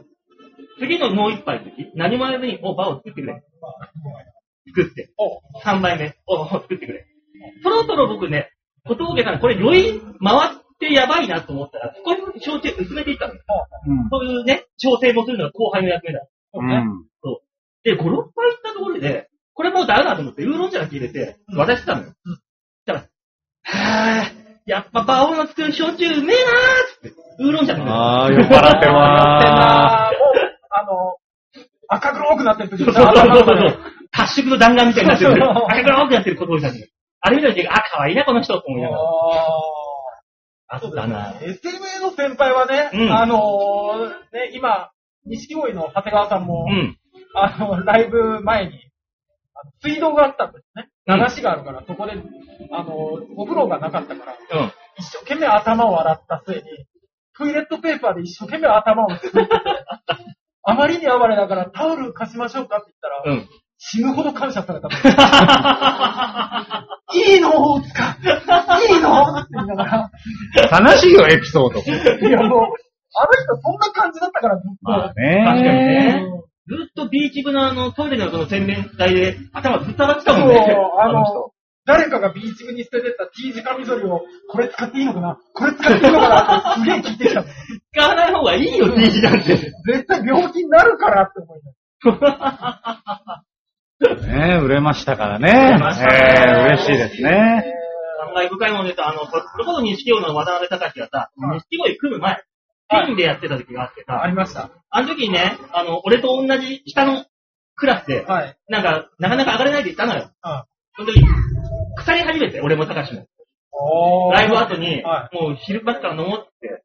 [SPEAKER 1] 次のもう一杯の時、何もやらずに、お、バオ作ってくれ。作って。
[SPEAKER 3] お
[SPEAKER 1] 3杯目、お、お作ってくれ。そろそろ僕ね、小峠さん、これ余韻回ってやばいなと思ったら、少しずつ焼酎薄めていったの。
[SPEAKER 2] うん。
[SPEAKER 1] そういうね、調整もするのが後輩の役目だ。
[SPEAKER 3] そうね。
[SPEAKER 1] で、5、6杯いったところで、これもうダメだと思って、ウーロン茶だけ入れて、渡してたのよ。
[SPEAKER 3] うん
[SPEAKER 1] したら、はぁ、やっぱバオの作る焼酎うめえなーっつって、ウーロン茶飲んで
[SPEAKER 2] ああ、酔っ払ってるわ
[SPEAKER 3] やってんなーもう、あの、赤黒くなってる時
[SPEAKER 1] そうそうそうそう。褐色の弾丸みたいになってる。
[SPEAKER 3] そう
[SPEAKER 1] 赤黒くなってる小峠さんに。あれ見た時、あ、可愛いな、この人と思いながら。あっ
[SPEAKER 3] そうです
[SPEAKER 1] たな。
[SPEAKER 3] ね。SMA の先輩はね、
[SPEAKER 1] うん
[SPEAKER 3] あのーね、今、錦鯉の長谷川さんも、
[SPEAKER 1] うん。
[SPEAKER 3] あの、ライブ前に、あの水道があったんですね。
[SPEAKER 1] うん
[SPEAKER 3] 流しがあるから、そこで、あの、お風呂がなかったから、
[SPEAKER 1] うん。
[SPEAKER 3] 一生懸命頭を洗った末に、トイレットペーパーで一生懸命頭をついてて、[laughs] あまりに暴れだからタオル貸しましょうかって言ったら、
[SPEAKER 1] うん。
[SPEAKER 3] 死ぬほど感謝された [laughs] の。いいの大塚いいのって言いながら、
[SPEAKER 2] 悲しいよ、エピソード。
[SPEAKER 3] いやもう、あの人そんな感じだったから、ずっと。
[SPEAKER 2] まあ
[SPEAKER 1] 確かに
[SPEAKER 2] ね。
[SPEAKER 1] ね。ずっとビーチ部のあの、トイレのその洗面台で頭ぶっ倒ってたもんね。
[SPEAKER 3] そうあの
[SPEAKER 1] 人
[SPEAKER 3] 誰かがビーチ部に捨ててった T 字カミソリを、これ使っていいのかな？これ使っていいのかな？ってすげえ聞いてきたの。
[SPEAKER 1] 使わない方がいいよ、T 字なんて。
[SPEAKER 3] 絶対病気になるからって思います。[laughs]
[SPEAKER 2] ね売れましたからね。
[SPEAKER 1] れましたね
[SPEAKER 2] えー嬉しいですね。
[SPEAKER 1] 感慨深いもんですあの、そそれこそ錦鯉の渡辺隆がさ、
[SPEAKER 3] はい
[SPEAKER 1] 錦鯉組む前、
[SPEAKER 3] はい
[SPEAKER 1] ピンでやってた時があってさ、
[SPEAKER 3] ありました。
[SPEAKER 1] あの時にね、あの、俺と同じ下のクラスで、
[SPEAKER 3] はい。
[SPEAKER 1] なんか、なかなか上がれないで行ったのよ。
[SPEAKER 3] うん
[SPEAKER 1] その時、腐り始めて、俺も隆も。ライブ後に、
[SPEAKER 3] は
[SPEAKER 1] もう昼間から飲もうって、
[SPEAKER 3] う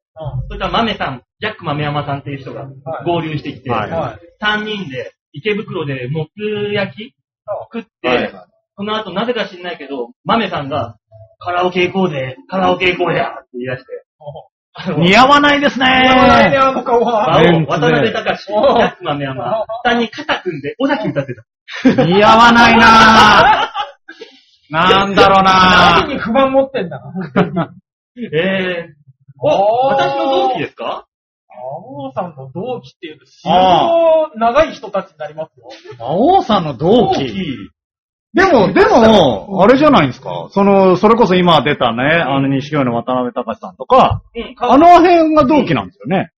[SPEAKER 1] そしたら豆さん、ジャック豆山さんっていう人が
[SPEAKER 3] はい
[SPEAKER 1] 合流してきて。
[SPEAKER 2] はい。
[SPEAKER 1] 3人で池袋でもつ焼き食って、
[SPEAKER 2] はい。
[SPEAKER 1] その後なぜか知んないけど、豆さんが、カラオケ行こうぜ、カラオケ行こうやって言い出して、
[SPEAKER 2] 似合わないですね。
[SPEAKER 3] 似合わないね、あの顔は。
[SPEAKER 1] 渡辺隆、ジャック豆山、下に肩組んで、尾崎歌って。た。
[SPEAKER 2] 似合わないな。ぁ。なんだろうな。
[SPEAKER 3] 何に不満持ってんだ。[laughs]
[SPEAKER 1] えー、
[SPEAKER 3] お
[SPEAKER 1] お、私の同期ですか？
[SPEAKER 3] 青尾さんの同期っていうと、死ぬ長い人たちになりますよ。
[SPEAKER 2] ぁ。魔王さんの同
[SPEAKER 1] 同
[SPEAKER 2] 期。でも、でも、あれじゃないんですか。その、それこそ今出たね、あの、西京の渡辺隆さんとか、
[SPEAKER 1] うん、
[SPEAKER 2] あの辺が同期なんですよね。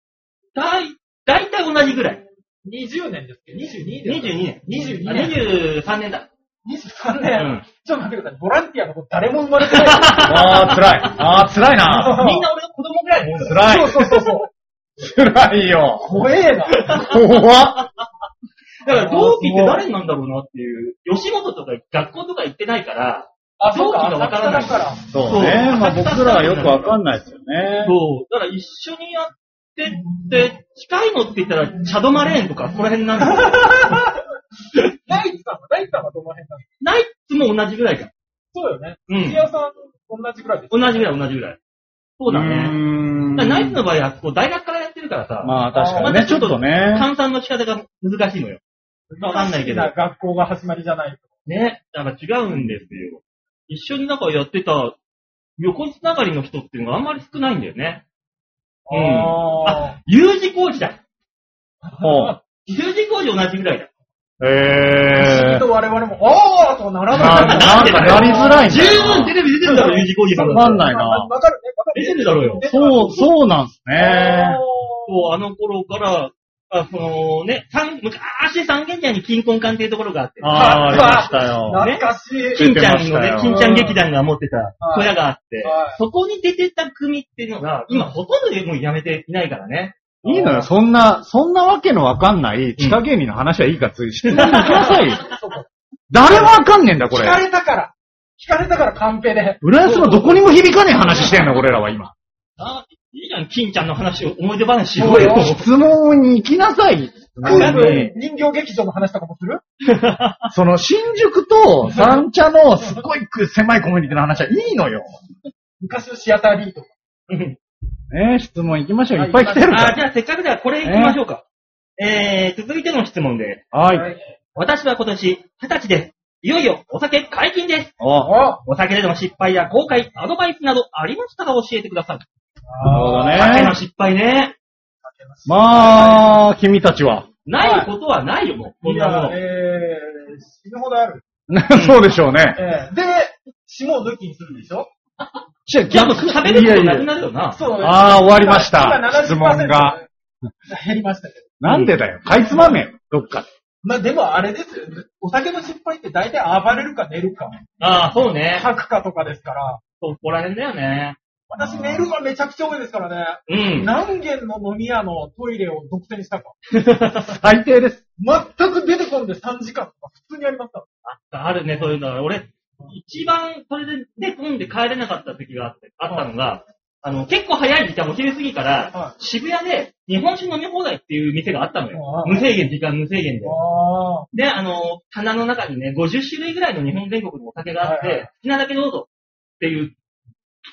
[SPEAKER 1] だい、だいたい同じぐらい。
[SPEAKER 3] 20年ですけ？ど、22年。
[SPEAKER 1] 22年。
[SPEAKER 3] 22
[SPEAKER 1] あ
[SPEAKER 3] 年。
[SPEAKER 1] 23年だ。
[SPEAKER 3] 23
[SPEAKER 1] う
[SPEAKER 3] 年、
[SPEAKER 1] ん。
[SPEAKER 3] ちょっと待ってください。ボランティアの子誰も生まれてない。[laughs]
[SPEAKER 2] あー、辛い。あー、辛いな。[laughs]
[SPEAKER 1] みんな俺の子供ぐらい
[SPEAKER 2] 辛い。
[SPEAKER 3] そうそうそうそう。
[SPEAKER 2] 辛いよ。
[SPEAKER 3] 怖えな。
[SPEAKER 2] 怖っ。
[SPEAKER 1] だから同期って誰なんだろうなっていう、吉本とか学校とか行ってないから、
[SPEAKER 3] あ、そうか、
[SPEAKER 1] 同期がわからない
[SPEAKER 3] から。
[SPEAKER 2] そうね。まあ僕らはよくわかんないですよね。
[SPEAKER 1] そう。だから一緒にやってって、近いのって言ったら、チャドマレーンとか、そこら辺なんだよ。[laughs]
[SPEAKER 3] ナイツさんは、ナイツさんはどの辺なの
[SPEAKER 1] ナイツも同じぐらいか。
[SPEAKER 3] そうよね。
[SPEAKER 1] うん
[SPEAKER 3] 土屋さん、同じぐらいです。
[SPEAKER 1] 同じぐらい、同じぐらい。そうだね。
[SPEAKER 2] ね
[SPEAKER 1] だナイツの場合は、こう大学からやってるからさ、
[SPEAKER 2] まあ確かにね、ちょっ
[SPEAKER 1] と
[SPEAKER 2] とね。
[SPEAKER 1] 換算の仕方が難しいのよ。わかんないけど
[SPEAKER 3] 学校が始まりじゃないと。
[SPEAKER 1] ね。だから違うんですよ。一緒になんかやってた、横つながりの人っていうのがあんまり少ないんだよね。うん
[SPEAKER 3] あ
[SPEAKER 1] U 字工事だ。
[SPEAKER 2] ほう [laughs]
[SPEAKER 1] U 字工事同じぐらいだ。
[SPEAKER 3] ー。我々も、あーとなら
[SPEAKER 2] な
[SPEAKER 3] ない。
[SPEAKER 2] なんかなりづらいん
[SPEAKER 1] 十分テレビ出てるだろ、U 字工事さん
[SPEAKER 2] わかんないな
[SPEAKER 3] わかるね、わかる
[SPEAKER 1] 出てるだろうよ。
[SPEAKER 2] そう、そうなんすね。
[SPEAKER 1] そう、あの頃から、あそのね、三昔三軒茶屋に金婚館っていうところがあって、
[SPEAKER 2] ああ、ありましたよ。
[SPEAKER 3] 懐かしい。
[SPEAKER 1] 金ちゃんのね金ちゃん劇団が持ってた
[SPEAKER 3] はい
[SPEAKER 1] 小屋があって
[SPEAKER 3] はい、
[SPEAKER 1] そこに出てた組っていうのが、今ほとんどでもうやめていないからね。
[SPEAKER 2] いいのよ、そんな、そんなわけのわかんない地下芸人の話はいいから、つい質問に行きなさいよ。
[SPEAKER 3] そうか
[SPEAKER 2] 誰もわかんねえんだ、こ
[SPEAKER 3] 聞か
[SPEAKER 2] れ。
[SPEAKER 3] れたから。聞かれたからカンペで。
[SPEAKER 2] 浦安のどこにも響かねえ話してんの、俺らは今。
[SPEAKER 1] あいいじゃん、金ちゃんの話を、思い出話しようよ。
[SPEAKER 2] 質問に行きなさい。
[SPEAKER 3] クーブ
[SPEAKER 2] ね
[SPEAKER 3] 人形劇場の話とかもする？[laughs] [laughs]
[SPEAKER 2] その、新宿と三茶のすっごい狭いコミュニティの話はいいのよ。
[SPEAKER 3] 昔のシアターリーとか。
[SPEAKER 1] うん
[SPEAKER 2] ね質問行きましょう。いっぱい来てるか
[SPEAKER 1] あ、じゃあせっかくだからこれ行きましょうか。えー、続いての質問で、
[SPEAKER 2] ら。はい。
[SPEAKER 1] 私は今年20歳です。いよいよお酒解禁です。
[SPEAKER 2] お、
[SPEAKER 3] あ
[SPEAKER 1] お酒での失敗や後悔、アドバイスなどありましたら教えてください。
[SPEAKER 2] なるほどね。
[SPEAKER 1] 酒の失敗ね。
[SPEAKER 2] まあ、君たちは。
[SPEAKER 1] ないことはないよ、もう。こん
[SPEAKER 3] い
[SPEAKER 1] なもの
[SPEAKER 3] や、。えー、死ぬほどある。[laughs]
[SPEAKER 2] そうでしょうね。
[SPEAKER 3] えー、で、霜を抜きにするでしょ？
[SPEAKER 2] じゃあ
[SPEAKER 1] いや、もう喋ることなくなるよな。
[SPEAKER 3] そう
[SPEAKER 2] あー終わりました
[SPEAKER 3] 今今70%
[SPEAKER 2] 質問が。
[SPEAKER 3] 減りましたけど。
[SPEAKER 2] なんでだよ。かいつまめよ。どっかで。
[SPEAKER 3] まあでもあれですよ。お酒の失敗って大体暴れるか寝るか、
[SPEAKER 1] ああ、そうね。
[SPEAKER 3] 吐くかとかですから。
[SPEAKER 1] そこら辺だよね。
[SPEAKER 3] 私寝るがめちゃくちゃ多いですからね。
[SPEAKER 1] うん。
[SPEAKER 3] 何軒の飲み屋のトイレを独占したか。
[SPEAKER 2] 最低です。
[SPEAKER 3] 全く出てこんで3時間とか普通にありました。
[SPEAKER 1] あるね、そういうの。俺、一番それで寝込んで帰れなかった時があって、あったのが、あの、結構早い時間、お昼過ぎから、
[SPEAKER 3] は
[SPEAKER 1] 渋谷で日本酒飲み放題っていう店があったのよ
[SPEAKER 3] あ。あ
[SPEAKER 1] 無制限、時間無制限で。
[SPEAKER 3] あ
[SPEAKER 1] で、あの、棚の中にね、50種類ぐらいの日本全国のお酒があって、好きなだけどうぞっていう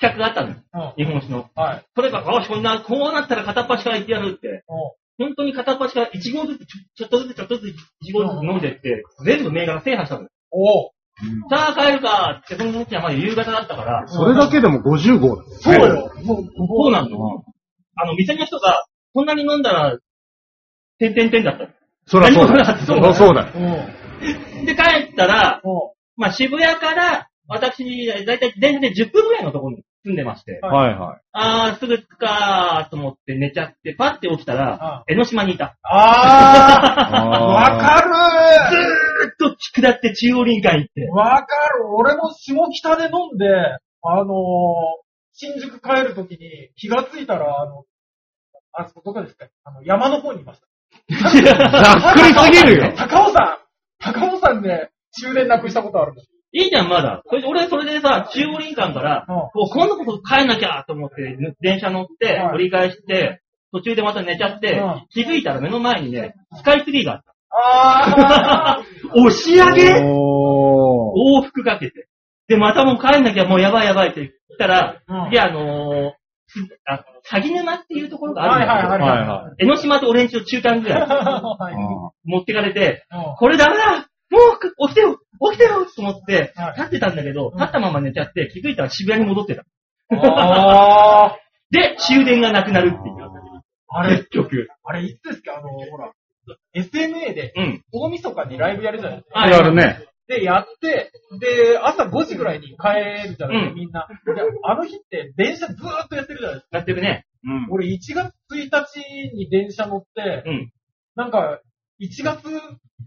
[SPEAKER 1] 企画があったのよ。
[SPEAKER 3] あ。
[SPEAKER 1] 日本酒の。
[SPEAKER 3] はい。
[SPEAKER 1] それが、よし、こんな、こうなったら片っ端から行ってやるって。
[SPEAKER 3] お
[SPEAKER 1] 本当に片っ端から1合ずつ、ちょっとずつちょっとずつ1合ずつ飲んでって、全部銘柄制覇したのよ。
[SPEAKER 3] おう
[SPEAKER 1] さあ帰るかって、その時はまだ夕方だったから、
[SPEAKER 2] それだけでも50号だ。
[SPEAKER 3] そうよ。もう、
[SPEAKER 1] そうなんだよ。あの、店の人が、こんなに飲んだら、てんてんてんだった。
[SPEAKER 2] そりゃそうだ
[SPEAKER 1] 何もなかった
[SPEAKER 2] よ。そうだよ。
[SPEAKER 3] うん。
[SPEAKER 1] で、帰ったら、まあ、渋谷から、私、だいたい電車で10分ぐらいのところに住んでまして、
[SPEAKER 2] はいはい。
[SPEAKER 1] あー、すぐ着くかーと思って寝ちゃって、パッて起きたら、江ノ島にいた。
[SPEAKER 3] あーわかる
[SPEAKER 1] ずーっと下って中央林間行って。
[SPEAKER 3] わかる俺も下北で飲んで、あのー、新宿帰るときに気がついたら、あの、あそこどこですかあの、山の方にいました。
[SPEAKER 2] ざっくりすぎるよ。[laughs]
[SPEAKER 3] 高尾山高尾山で終電なくしたことあるんです。
[SPEAKER 1] いいじゃん、まだ。そ俺、それでさ、中央林間から、
[SPEAKER 3] うん
[SPEAKER 1] もう今度こそ帰んなきゃと思って、ぬ電車乗って
[SPEAKER 3] はい、
[SPEAKER 1] 折り返して、途中でまた寝ちゃって
[SPEAKER 3] うん、
[SPEAKER 1] 気づいたら目の前にね、スカイツリーがあった。
[SPEAKER 3] あ [laughs]
[SPEAKER 1] 押し上げ？
[SPEAKER 2] おー。
[SPEAKER 1] 往復かけて。で、またもう帰んなきゃもうやばいやばいって。言ったら、
[SPEAKER 3] うん。
[SPEAKER 1] で、あのーすあ、鷺沼っていうところ
[SPEAKER 3] ー
[SPEAKER 1] があるんだけど、
[SPEAKER 3] はいはいはい。
[SPEAKER 2] はい。はい。
[SPEAKER 1] 江ノ島とオレンジの中間ぐらい。
[SPEAKER 3] はい。
[SPEAKER 1] 持ってかれて、
[SPEAKER 3] うん。
[SPEAKER 1] これダメだ。もう起きてよ。起きてよ。と思って
[SPEAKER 3] はい、
[SPEAKER 1] 立ってたんだけど、
[SPEAKER 3] ん。
[SPEAKER 1] 立ったまま寝ちゃって、気づいたら渋谷に戻ってた。
[SPEAKER 3] あ [laughs]
[SPEAKER 1] で、終電がなくなるっていう。
[SPEAKER 3] あれ？
[SPEAKER 1] 結局。
[SPEAKER 3] あれいつですか？あの、ほら、SMA で
[SPEAKER 1] うん。
[SPEAKER 3] 大晦日にライブやるじゃないですか。
[SPEAKER 1] はい
[SPEAKER 2] やるね。
[SPEAKER 3] で、やって、で、朝5時ぐらいに帰るじゃないですか、
[SPEAKER 1] うん
[SPEAKER 3] みんな。で、あの日って電車ずーっとやってるじゃないですか。
[SPEAKER 1] なってるね。
[SPEAKER 2] うん。
[SPEAKER 3] 俺1月1日に電車乗って、
[SPEAKER 1] うん。
[SPEAKER 3] なんか、1月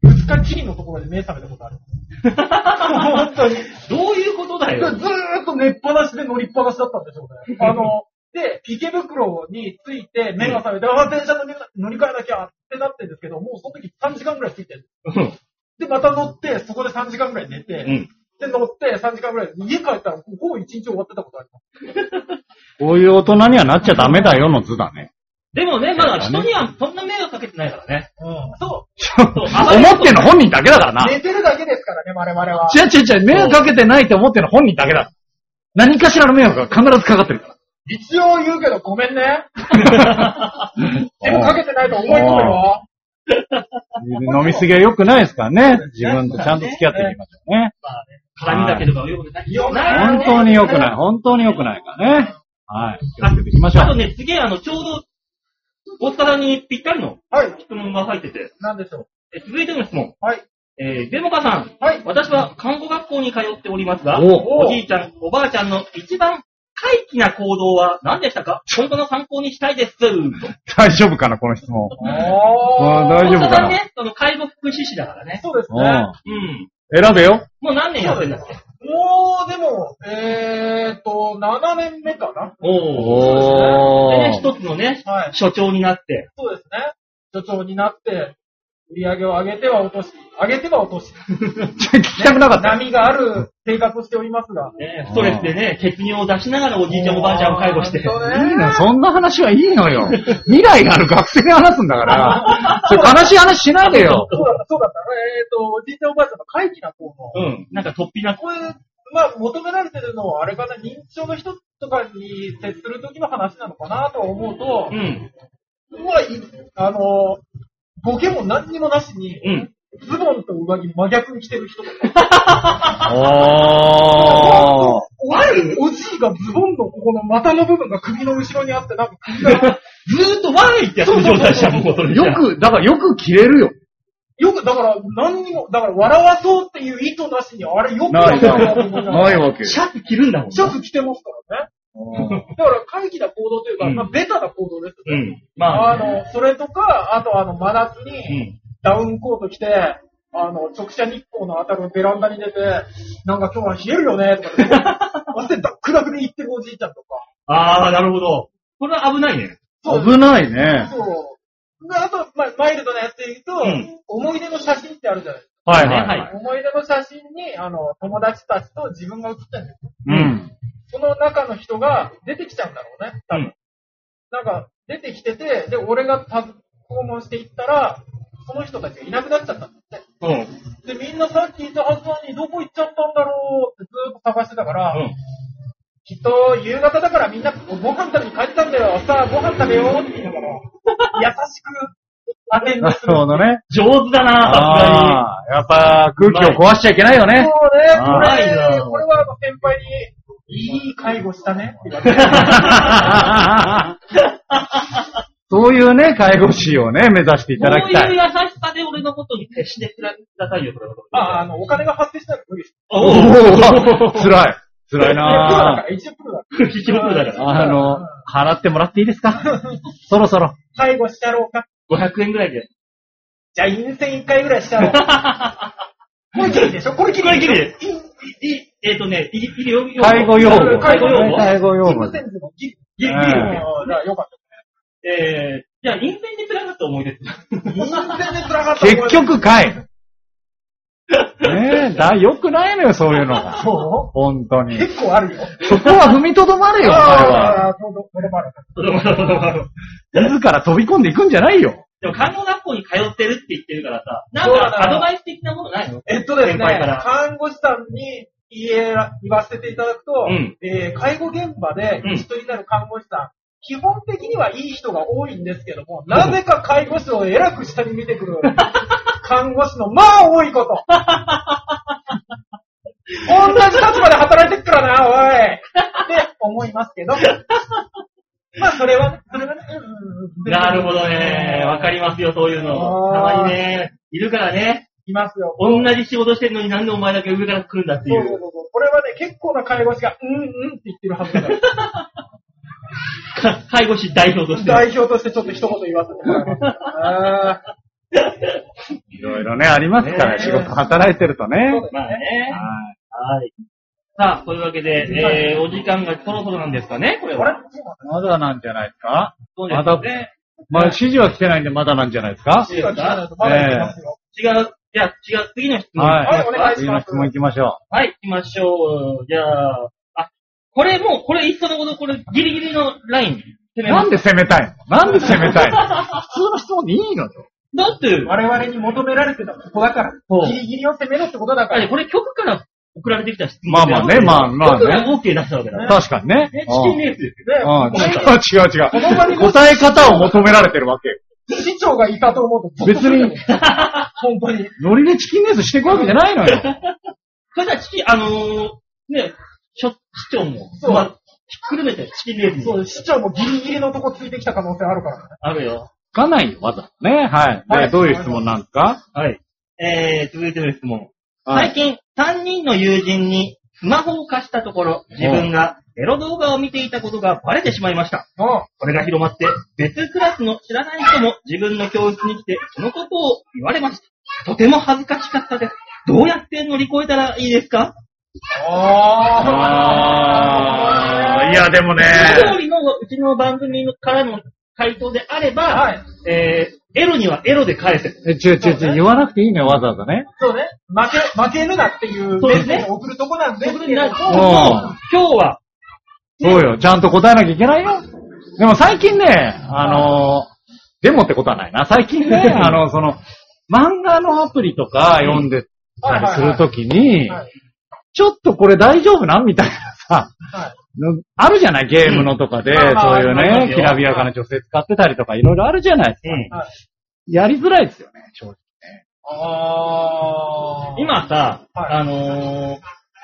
[SPEAKER 3] 2日きりのところで目覚めたことある。本当に。
[SPEAKER 1] どういうことだ
[SPEAKER 3] ず
[SPEAKER 1] よ。
[SPEAKER 3] ーっと寝っぱなしで乗りっぱなしだったんでしょうね。[laughs] あの、で、池袋に着いて、目が覚めて、ああ、電車乗り乗り換えなきゃってなってるんですけど、もうその時3時間ぐらい着いてる。
[SPEAKER 1] うん。
[SPEAKER 3] で、また乗って、そこで3時間ぐらい寝て、
[SPEAKER 1] うん。
[SPEAKER 3] で、乗って3時間ぐらい、家帰ったらほぼ1日終わってたことあります。[laughs]
[SPEAKER 2] こういう大人にはなっちゃダメだよの図だね。
[SPEAKER 1] でもね、まだ人にはそんな迷惑かけてないからね。
[SPEAKER 3] うん。そ [laughs]
[SPEAKER 2] 思ってんの本人だけだから
[SPEAKER 3] う。
[SPEAKER 2] な。
[SPEAKER 3] 寝てるだけですからね、我々は。
[SPEAKER 2] 違う違う違う、迷惑かけてないって思ってるの本人だけだ。何かしらの迷惑が必ずかかってるから。
[SPEAKER 3] 一応言うけどごめんね。[laughs] でもかけてないと思い込むよ。
[SPEAKER 2] 飲みすぎは良くないですからね。自分とちゃんと付き合っていきましょうね。
[SPEAKER 1] 絡みだけとかくない。
[SPEAKER 3] よく
[SPEAKER 1] ない
[SPEAKER 2] 本当に良くない。本当に良くないからね。はい。気をつけていきましょう。
[SPEAKER 1] あとね、すげえあの、ちょうど、大塚さんにぴったりの
[SPEAKER 3] はい。
[SPEAKER 1] 質問が入ってて、
[SPEAKER 3] なんでしょう？
[SPEAKER 1] え続いての質問。
[SPEAKER 3] はい。
[SPEAKER 1] えー、デモカさん。
[SPEAKER 3] はい。
[SPEAKER 1] 私は看護学校に通っておりますが、
[SPEAKER 2] お
[SPEAKER 1] おじいちゃん、おばあちゃんの一番怪奇な行動は何でしたか？今後の参考にしたいです。
[SPEAKER 2] 大丈夫かな、この質問。
[SPEAKER 3] お [laughs]
[SPEAKER 2] あー大丈夫かな？
[SPEAKER 1] ね、その介護福祉士だからね。
[SPEAKER 3] そうですね。
[SPEAKER 2] うん。
[SPEAKER 1] うん。
[SPEAKER 2] 選べよ。
[SPEAKER 1] もう何年やってんだっけ？
[SPEAKER 3] もう、でも、えーっと、7年目かな？
[SPEAKER 1] おー。
[SPEAKER 2] お
[SPEAKER 1] でね、
[SPEAKER 2] ー。
[SPEAKER 1] 一つのね、
[SPEAKER 3] はい。
[SPEAKER 1] 所長になって、
[SPEAKER 3] そうですね。所長になって、売り上げを上げては落とし、上げては落とし、
[SPEAKER 2] 聞きたくなかった。
[SPEAKER 3] 波がある生活をしておりますが。
[SPEAKER 1] ね、ストレスでね、血尿を出しながらおじいちゃんおばあちゃんを介護して。
[SPEAKER 2] いいの、そんな話はいいのよ。未来がある学生に話すんだから。それ悲しい話しないでよ。
[SPEAKER 3] そうだった、そうだった。えーっと、おじいちゃんおばあちゃんの怪奇な方の、
[SPEAKER 1] うん。なんか突飛な。
[SPEAKER 3] これ、まあ、求められてるのは、あれかな、認知症の人とかに接するときの話なのかなと思うと
[SPEAKER 1] う、ん。
[SPEAKER 3] うわ、いあの、ボケも何にもなしに、
[SPEAKER 1] うん。
[SPEAKER 3] ズボンと上着真逆に着てる人とか。
[SPEAKER 2] おー。
[SPEAKER 3] おおじいがズボンのここの股の部分が首の後ろにあって、なんか首が、[laughs]
[SPEAKER 1] ずーっとワーイってやってる状態じゃん、もうそれ
[SPEAKER 2] よく、だからよく着れるよ。
[SPEAKER 3] よく、だから、何にも、だから、笑わそうっていう意図なしに、あれよく
[SPEAKER 2] ない
[SPEAKER 3] なと思いながら
[SPEAKER 2] ないわけよ。
[SPEAKER 1] シャツ着るんだもんね。
[SPEAKER 3] シャツ着てますからね。だから、怪奇な行動というか、
[SPEAKER 1] うん
[SPEAKER 3] まあ、ベタな行動です。
[SPEAKER 1] うん。まあ、
[SPEAKER 3] あの、それとか、あとあの、真夏
[SPEAKER 1] う
[SPEAKER 3] に、
[SPEAKER 1] ん。
[SPEAKER 3] ダウンコート着て、あの、直射日光の当たるベランダに出て、なんか今日は冷えるよね、とか [laughs] って、汗だっくだくで言ってるおじいちゃんとか。
[SPEAKER 1] あー、なるほど。これは危ないね。
[SPEAKER 3] そう
[SPEAKER 2] 危ないね。
[SPEAKER 3] そう。であと、まあ、マイルドなやつで言うと、
[SPEAKER 1] うん
[SPEAKER 3] 思い出の写真ってあるじゃないです
[SPEAKER 2] はい
[SPEAKER 1] ね
[SPEAKER 2] はい。
[SPEAKER 1] はい
[SPEAKER 3] か。思い出の写真に、あの、友達たちと自分が写ってるんですよ。
[SPEAKER 2] うん。
[SPEAKER 3] その中の人が出てきちゃうんだろうね。多分
[SPEAKER 1] うん
[SPEAKER 3] なんか、出てきてて、で、俺がた訪問していったら、その人たちがいなくなっちゃったんだって。
[SPEAKER 1] うん。
[SPEAKER 3] で、みんなさっきいたはずなのにどこ行っちゃったんだろうってずーっと探してたから、
[SPEAKER 1] うん。
[SPEAKER 3] きっと夕方だからみんなご飯食べに帰ったんだよ。さあ、ご飯食べようって言いながら、[laughs] 優しくアテンド
[SPEAKER 2] なる
[SPEAKER 3] する。
[SPEAKER 2] ほどね。
[SPEAKER 1] 上手だなさ
[SPEAKER 2] ああ、やっぱ空気を壊しちゃいけないよね。
[SPEAKER 3] そうね、これ、
[SPEAKER 1] な
[SPEAKER 3] これはあの先輩に、いい介護したねって言われて。[laughs]
[SPEAKER 2] そういうね、介護士をね、目指してい。ただきたい。
[SPEAKER 1] そういう優しさで俺のことに徹してくださいよ、それは。
[SPEAKER 3] あ、あの、お金が発生したら無理です。
[SPEAKER 1] お
[SPEAKER 2] お
[SPEAKER 1] お
[SPEAKER 2] お辛い。辛い
[SPEAKER 3] いやプロだか
[SPEAKER 2] な
[SPEAKER 3] ら、一応プロだから。
[SPEAKER 1] 一応だから。
[SPEAKER 2] あの、払ってもらっていいですか？そろそろ。
[SPEAKER 3] 介護したろうか
[SPEAKER 1] ？500円ぐらいで。
[SPEAKER 3] じゃあ、陰線一回ぐらいしたろう。[laughs] これ切りでしょこれ切り
[SPEAKER 1] これ切り
[SPEAKER 3] で
[SPEAKER 1] で。い、い、えっとね、い、い、用語
[SPEAKER 2] 介護用語。
[SPEAKER 3] 介護用語
[SPEAKER 2] 介護用語
[SPEAKER 1] えー、じゃあ、陰線につらかった思い出。
[SPEAKER 3] 陰線で辛かった思い
[SPEAKER 2] 結局かい。ねえ、だ、よくないのよ、そういうのが。
[SPEAKER 3] そ
[SPEAKER 2] 本当に。
[SPEAKER 3] う結構あるよ。
[SPEAKER 2] そこは踏みとどまれよ、お前は。自ら飛び込んでいくんじゃないよ。
[SPEAKER 1] でも、看護学校に通ってるって言ってるからさ、なんかアドバイス的なものないの
[SPEAKER 3] えっとですね、看護師さんに言わせていただくと、
[SPEAKER 1] うん
[SPEAKER 3] えー介護現場で
[SPEAKER 1] うん
[SPEAKER 3] 一人になる看護師さん、基本的にはいい人が多いんですけども、なぜか介護士を偉く下に見てくる [laughs] 看護師の、まあ多いこと。同じ立場で働いてっからな、おいって思いますけど。まあ、それはね、それはね、うんうんうん
[SPEAKER 1] なるほどね。わかりますよ、そういうの。たまにね、いるからね。
[SPEAKER 3] いますよ。
[SPEAKER 1] 同じ仕事してんのになんでお前だけ上から来るんだっていう。
[SPEAKER 3] そうそうそうそう。これはね、結構な介護士が、うんうんって言ってるはずだから。
[SPEAKER 1] か [laughs] 介護士代表として。
[SPEAKER 3] 代表としてちょっと一言言わせてもらいます。あ [laughs]
[SPEAKER 2] いろろいろね、ありますから、
[SPEAKER 1] ね
[SPEAKER 2] 仕事働いてるとね。
[SPEAKER 3] そう
[SPEAKER 1] まあね。
[SPEAKER 2] はい
[SPEAKER 1] はい。さあ、というわけで、えー、お時間がそろそろなんですかね、これ
[SPEAKER 3] あれ？
[SPEAKER 1] は。
[SPEAKER 2] まだなんじゃないですか？
[SPEAKER 1] そうですよね。
[SPEAKER 2] まあ、指示は来てないんでまだなんじゃないですか？
[SPEAKER 1] いいですか
[SPEAKER 3] まだいきますよ。
[SPEAKER 1] 違う、じゃあ、違う、次の質問。
[SPEAKER 2] はい。
[SPEAKER 3] はいお願いします
[SPEAKER 2] 次の質問行きましょ
[SPEAKER 1] はい、行きましょう。じゃあ、あ、これもう、これいっそのこと、これギリギリのライン攻
[SPEAKER 2] う。
[SPEAKER 1] めます。
[SPEAKER 2] なんで攻めたいの？なんで攻めたいの？[laughs] 普通の質問でいいのよ。
[SPEAKER 1] だって、
[SPEAKER 3] 我々に求められてたここだから
[SPEAKER 1] そう。
[SPEAKER 3] ギリギリを攻めろってことだから。
[SPEAKER 1] これ曲から送られてきた質問
[SPEAKER 2] まあまあねまあまあね
[SPEAKER 1] 曲が OK 出したわけだから。
[SPEAKER 2] 確かにね。
[SPEAKER 1] ね、チキンレースですよ。
[SPEAKER 2] うん。うん
[SPEAKER 1] ごめんな [laughs]
[SPEAKER 2] 違う違う。答え方を求められてるわけよ。
[SPEAKER 3] 市長がいたと思うと、
[SPEAKER 2] 別に、[laughs]
[SPEAKER 3] 本当に。
[SPEAKER 2] ノリでチキンレースしていくわけじゃないのよ。
[SPEAKER 1] それじゃあ、チキン、あのー、ね、しょ市長も、
[SPEAKER 3] そう
[SPEAKER 1] まあ、ひっくるめてチキンレースに
[SPEAKER 3] そう、市長もギリギリのとこついてきた可能性あるからね。
[SPEAKER 1] あるよ。
[SPEAKER 2] つかないよ、わざとね。はい。
[SPEAKER 3] はい
[SPEAKER 2] で、どういう質問なんですか？
[SPEAKER 1] はい。えー、続いての質問。
[SPEAKER 2] はい
[SPEAKER 1] 最近、3人の友人にスマホを貸したところ、自分がエロ動画を見ていたことがバレてしまいました。
[SPEAKER 3] うん。
[SPEAKER 1] これが広まって、別クラスの知らない人も自分の教室に来て、そのことを言われました。とても恥ずかしかったです。どうやって乗り越えたらいいですか？
[SPEAKER 3] あ
[SPEAKER 2] あー、いや、でもね、
[SPEAKER 1] 通りのうちの番組からの回答であれば、
[SPEAKER 3] はい。
[SPEAKER 1] えー、エロにはエロで返せ。
[SPEAKER 2] え、違う違う違う、言わなくていいのよ、わざわざね。
[SPEAKER 3] そうね。負け、負けるなっていう
[SPEAKER 1] そうですね
[SPEAKER 3] メッセージを送るとこなんですけど
[SPEAKER 1] ということになると、
[SPEAKER 3] も、
[SPEAKER 1] 今日は、
[SPEAKER 2] そうよ、ちゃんと答えなきゃいけないよ。でも最近ね、あのー、でもってことはないな。最近ね、あの、その、漫画のアプリとか読んでたりするときに
[SPEAKER 3] はい、
[SPEAKER 2] ちょっとこれ大丈夫なん？みたいなさ、あるじゃない？ゲームのとかで、そういうね、きらびやかな女性使ってたりとかいろいろあるじゃないですか。やりづらいですよね、正直。
[SPEAKER 3] あー。
[SPEAKER 1] 今さ、
[SPEAKER 3] はい。
[SPEAKER 1] あのー、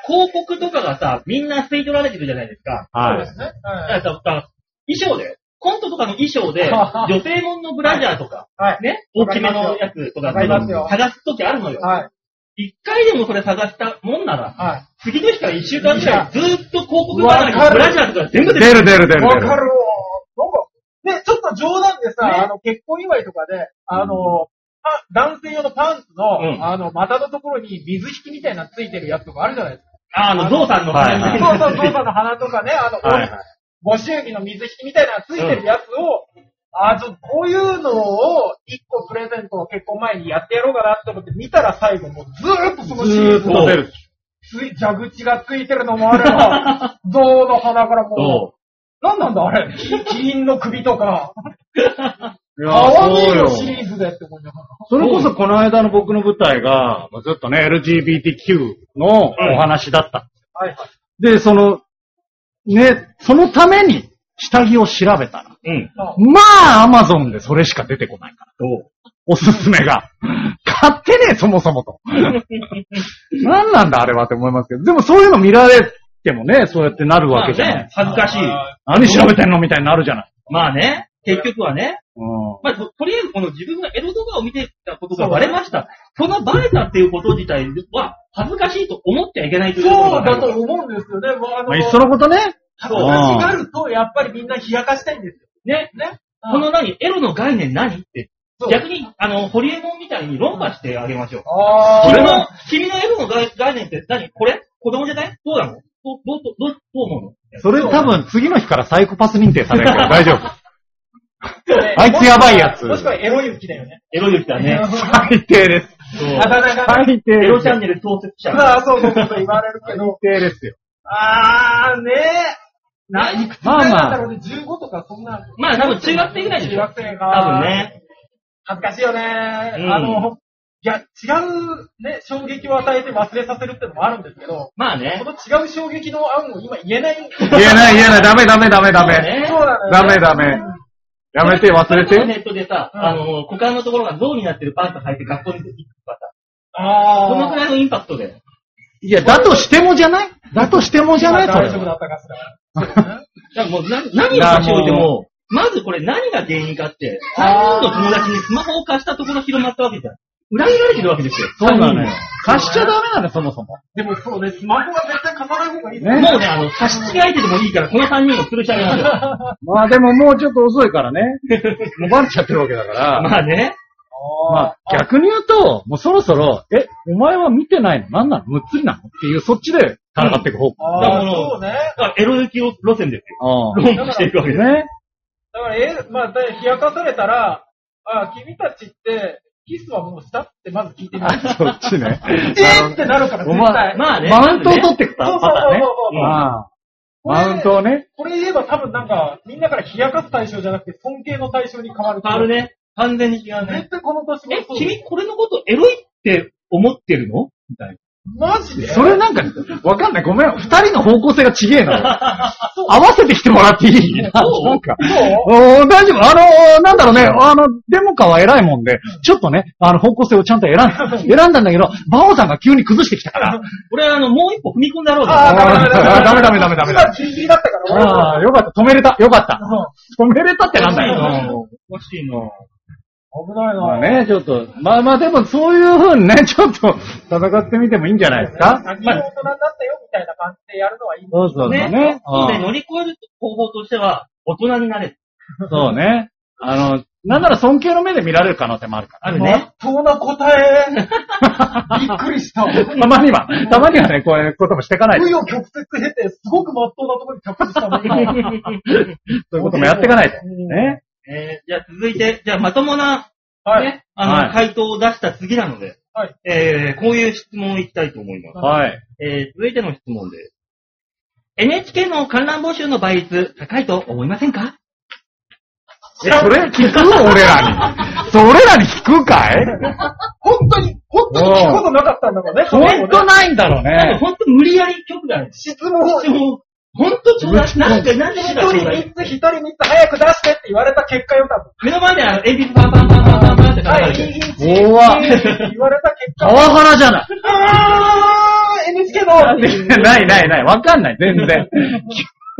[SPEAKER 1] 広告とかがさ、みんな吸い取られてるじゃないですか。
[SPEAKER 2] はい。
[SPEAKER 3] そうですね。
[SPEAKER 1] だか
[SPEAKER 3] はい。
[SPEAKER 1] らささ衣装で、コントとかの衣装で、女性もんのブラジャーとか、
[SPEAKER 3] はい。
[SPEAKER 1] ね、大きめのやつとか
[SPEAKER 3] わかりますよ
[SPEAKER 1] 探すときあるのよ。
[SPEAKER 3] はい。
[SPEAKER 1] 一回でもそれ探したもんなら、
[SPEAKER 3] はい。
[SPEAKER 1] 次の日から一週間くらいずーっと広告が
[SPEAKER 3] わかる
[SPEAKER 1] ブラジャーとか全部
[SPEAKER 2] 出
[SPEAKER 1] 出てる。
[SPEAKER 2] る出る出る出る。
[SPEAKER 3] わかるわ。なんか、ね、ちょっと冗談でさ、
[SPEAKER 1] ね
[SPEAKER 3] あの、結婚祝いとかで、あの、パ男性用のパンツの、
[SPEAKER 1] うん
[SPEAKER 3] あの、股のところに水引きみたいなのついてるやつとかあるじゃないですか。
[SPEAKER 1] あ、あの、ゾウさんの
[SPEAKER 2] はい。はい
[SPEAKER 3] そうそう、ゾウさんの鼻とかね、あの、
[SPEAKER 2] はい。はい
[SPEAKER 3] ご祝儀の水引きみたいなのついてるやつを、あ、ちょっとこういうのを一個プレゼントを結婚前にやってやろうかなって思って見たら最後もうずーっとそのシ
[SPEAKER 2] ずーっ
[SPEAKER 3] リーズの
[SPEAKER 2] と出る。
[SPEAKER 3] つい、蛇口がついてるのもあれば、[laughs] 象の鼻からも、
[SPEAKER 1] そう
[SPEAKER 3] なんなんだあれ、キ [laughs] キリンの首とか、[laughs]
[SPEAKER 2] いや
[SPEAKER 3] 泡
[SPEAKER 2] そうよ
[SPEAKER 3] のシリーズでって思いながら。
[SPEAKER 2] それこそこの間の僕の舞台が、まあずっとね、LGBTQ のお話だった。
[SPEAKER 3] はいはい。
[SPEAKER 2] で、その、ね、そのために下着を調べたら、
[SPEAKER 1] うん。
[SPEAKER 3] あ
[SPEAKER 2] まあ、アマゾンでそれしか出てこないから。おすすめが。[laughs] 買ってねえ、そもそもと。何なんだ、あれはって思いますけど。でもそういうの見られてもね、そうやってなるわけじゃない。
[SPEAKER 1] まあね、恥ずかしい。
[SPEAKER 2] 何調べてんのみたいになるじゃない。
[SPEAKER 1] まあね、結局はね、
[SPEAKER 2] うん。
[SPEAKER 1] まあ、ととりあえずこの自分がエロ動画を見てたことがバレました。そのバレたっていうこと自体は恥ずかしいと思ってはいけないということ
[SPEAKER 3] そうだと
[SPEAKER 1] 思
[SPEAKER 3] 思うんですよね。もうあの、
[SPEAKER 2] まあ、いっそのことね。
[SPEAKER 3] 恥ずかしがると、やっぱりみんな冷やかしたいんですよ。
[SPEAKER 1] ね。
[SPEAKER 3] ね。
[SPEAKER 1] この何？エロの概念何？って。逆に、あの、ホリエモンみたいに論破してあげましょう。
[SPEAKER 3] あ
[SPEAKER 1] 君の、君のエロの概概念って何？これ？子供じゃないどうなの？どう、どう、どう、どう思うの？
[SPEAKER 2] それ多分次の日からサイコパス認定されるけど大丈夫。
[SPEAKER 3] ー [laughs]
[SPEAKER 2] あいつやばいやつ
[SPEAKER 3] もしくはエロ雪だよね。
[SPEAKER 1] エロ言ったらね。[laughs]
[SPEAKER 2] 最低です。
[SPEAKER 1] そう
[SPEAKER 3] あだ名がね。
[SPEAKER 2] 最低
[SPEAKER 1] エロ。チャンネル創設者。[laughs]
[SPEAKER 3] ああ、そうそうそう言われるけど。
[SPEAKER 2] 最低ですよ。
[SPEAKER 3] あーねえ。な、いくつぐらいなんだろうね。15とかそんな。
[SPEAKER 1] まあ多分中学生ぐらいでしょ。
[SPEAKER 3] 中学生が。
[SPEAKER 1] 多分。ね。
[SPEAKER 3] 恥ずかしいよね。
[SPEAKER 1] うん
[SPEAKER 3] あの、いや、違うね、衝撃を与えて忘れさせるってのもあるんですけど、
[SPEAKER 1] まあね
[SPEAKER 3] こ。の違う衝撃の案を今言えない。
[SPEAKER 2] 言えない言えない。ダメダメダメダメ。
[SPEAKER 1] そうね
[SPEAKER 3] そうなのよね
[SPEAKER 2] ダメダメ。やめて忘れ
[SPEAKER 1] それこそネ
[SPEAKER 2] て。
[SPEAKER 1] ットでさ、
[SPEAKER 3] うん
[SPEAKER 1] あの、股間のところが象になってるパンツ履いて学校に行くとかさ、
[SPEAKER 3] あ
[SPEAKER 1] そのく
[SPEAKER 3] あ。
[SPEAKER 1] らいのインパクトで。
[SPEAKER 2] いや、だとしてもじゃないだとしてもじゃない
[SPEAKER 3] 大丈夫だ
[SPEAKER 2] は。
[SPEAKER 3] ったかしら。[laughs]
[SPEAKER 1] だからもうな何を差し置いても、まずこれ何が原因かって、3人の友達にスマホを貸したところ広まったわけじゃん。裏切られてるわけですよ。
[SPEAKER 2] そうなのよ
[SPEAKER 1] 三。
[SPEAKER 2] 貸しちゃダメなの、そもそも。
[SPEAKER 3] でもそうね、スマホは絶対貸さない方がいいです
[SPEAKER 2] ね
[SPEAKER 1] 人もうね、あの、貸し違えてでもいいから、この3人を吊るし上げますよ。
[SPEAKER 2] まあでももうちょっと遅いからね。[laughs] もうバレちゃってるわけだから。
[SPEAKER 1] まあね。
[SPEAKER 2] まあ、逆に言うと、もうそろそろ、え、お前は見てないの？何なの？むっつりなの？っていう、そっちで戦っていく方向。
[SPEAKER 1] う
[SPEAKER 3] そうね。
[SPEAKER 1] だからエロ行き路線ですよ。
[SPEAKER 2] う
[SPEAKER 1] 論破していくわけ
[SPEAKER 2] ん。
[SPEAKER 1] です。
[SPEAKER 2] ね。
[SPEAKER 3] だから、え、まあ、だ冷やかされたら、あ君たちって、キスはもうしたってまず聞いてみる。[laughs]
[SPEAKER 2] そっちね。[laughs]
[SPEAKER 3] えーってなるから、絶対。
[SPEAKER 1] まあね。
[SPEAKER 2] マウントを取ってくパ
[SPEAKER 3] そう。そうそう
[SPEAKER 2] マウントをね。
[SPEAKER 3] これ言えば多分なんか、みんなから冷やかす対象じゃなくて、尊敬の対象に変わる。
[SPEAKER 1] 変わる。ね。完全に違うね
[SPEAKER 3] 絶。対この年も
[SPEAKER 1] え、
[SPEAKER 3] そう
[SPEAKER 1] 君これのことエロいって思ってるの？みたい
[SPEAKER 3] マジで？
[SPEAKER 2] それなんか、わかんない。ごめん。二人の方向性が違えのよ。[laughs] 合わせてきてもらっていい？なんか。大丈夫。あのーなんだろうね。あの、デモカは偉いもんで、ちょっとね、あの、方向性をちゃんと選んだ。[laughs] 選んだんだけど、バオさんが急に崩してきたから。
[SPEAKER 1] 俺はあの、もう一歩踏み込んだろうと。
[SPEAKER 3] ああ、ダメダメ
[SPEAKER 2] ダメダメダメダメダメ
[SPEAKER 3] 今ギリギリだったから、俺
[SPEAKER 2] ああ、よかった。止めれた。よかった。止めれたってなんだよ。
[SPEAKER 1] おかしいな
[SPEAKER 3] 危ないな
[SPEAKER 2] まあね、ちょっと、まあまあでもそういう風にね、[laughs] ちょっと戦ってみてもいいんじゃないですか？
[SPEAKER 3] 先に大人になったよ、みたいな感じでやるのはいい。
[SPEAKER 2] そうそうそう
[SPEAKER 1] ね。
[SPEAKER 2] ね。
[SPEAKER 1] そうで、
[SPEAKER 2] うん
[SPEAKER 1] 乗り越える方法としては、大人になれる。
[SPEAKER 2] そうね。[laughs] あの、なんなら尊敬の目で見られる可能性もあるか
[SPEAKER 1] あるね。
[SPEAKER 3] まっとうな答え。[laughs] びっくりした。
[SPEAKER 2] ら。たまには、たまにはね、こういうこともしていかないと。
[SPEAKER 3] 紆余曲折経て、すごくまっとうなところに着地したの、今。
[SPEAKER 2] そういうこともやっていかないと。ね。
[SPEAKER 1] えーじゃあ続いて、じゃあまともな、
[SPEAKER 3] はい。
[SPEAKER 1] ね、あの、
[SPEAKER 2] はい
[SPEAKER 1] 回答を出した次なので、
[SPEAKER 3] はい。
[SPEAKER 1] えーこういう質問をいきたいと思います。
[SPEAKER 2] はい。
[SPEAKER 1] えー続いての質問です。NHK の観覧募集の倍率高いと思いませんか？
[SPEAKER 2] え、それ聞く俺らに。[laughs] それらに聞くかい？
[SPEAKER 3] 本当に、本当に聞くことなかったんだもんね、
[SPEAKER 2] 本当ないんだろう
[SPEAKER 1] 多分
[SPEAKER 2] ね。
[SPEAKER 1] 本当無理やり曲がある。
[SPEAKER 3] 質問を
[SPEAKER 1] でも、本当ちょうだい。なんか、なんで
[SPEAKER 3] 一。人三つ、一人三つ早く出してって言われた結果よかっ
[SPEAKER 1] 目の前であの、鉛筆パンパンパンパンパンパンって
[SPEAKER 3] た。はい、
[SPEAKER 1] 書いてある。
[SPEAKER 3] いいインチ。
[SPEAKER 2] おわ
[SPEAKER 3] って言われた結
[SPEAKER 2] パ
[SPEAKER 3] 果。
[SPEAKER 2] ワハラじゃない。
[SPEAKER 3] あー、NHK の
[SPEAKER 2] ないないない。わかんない。全然。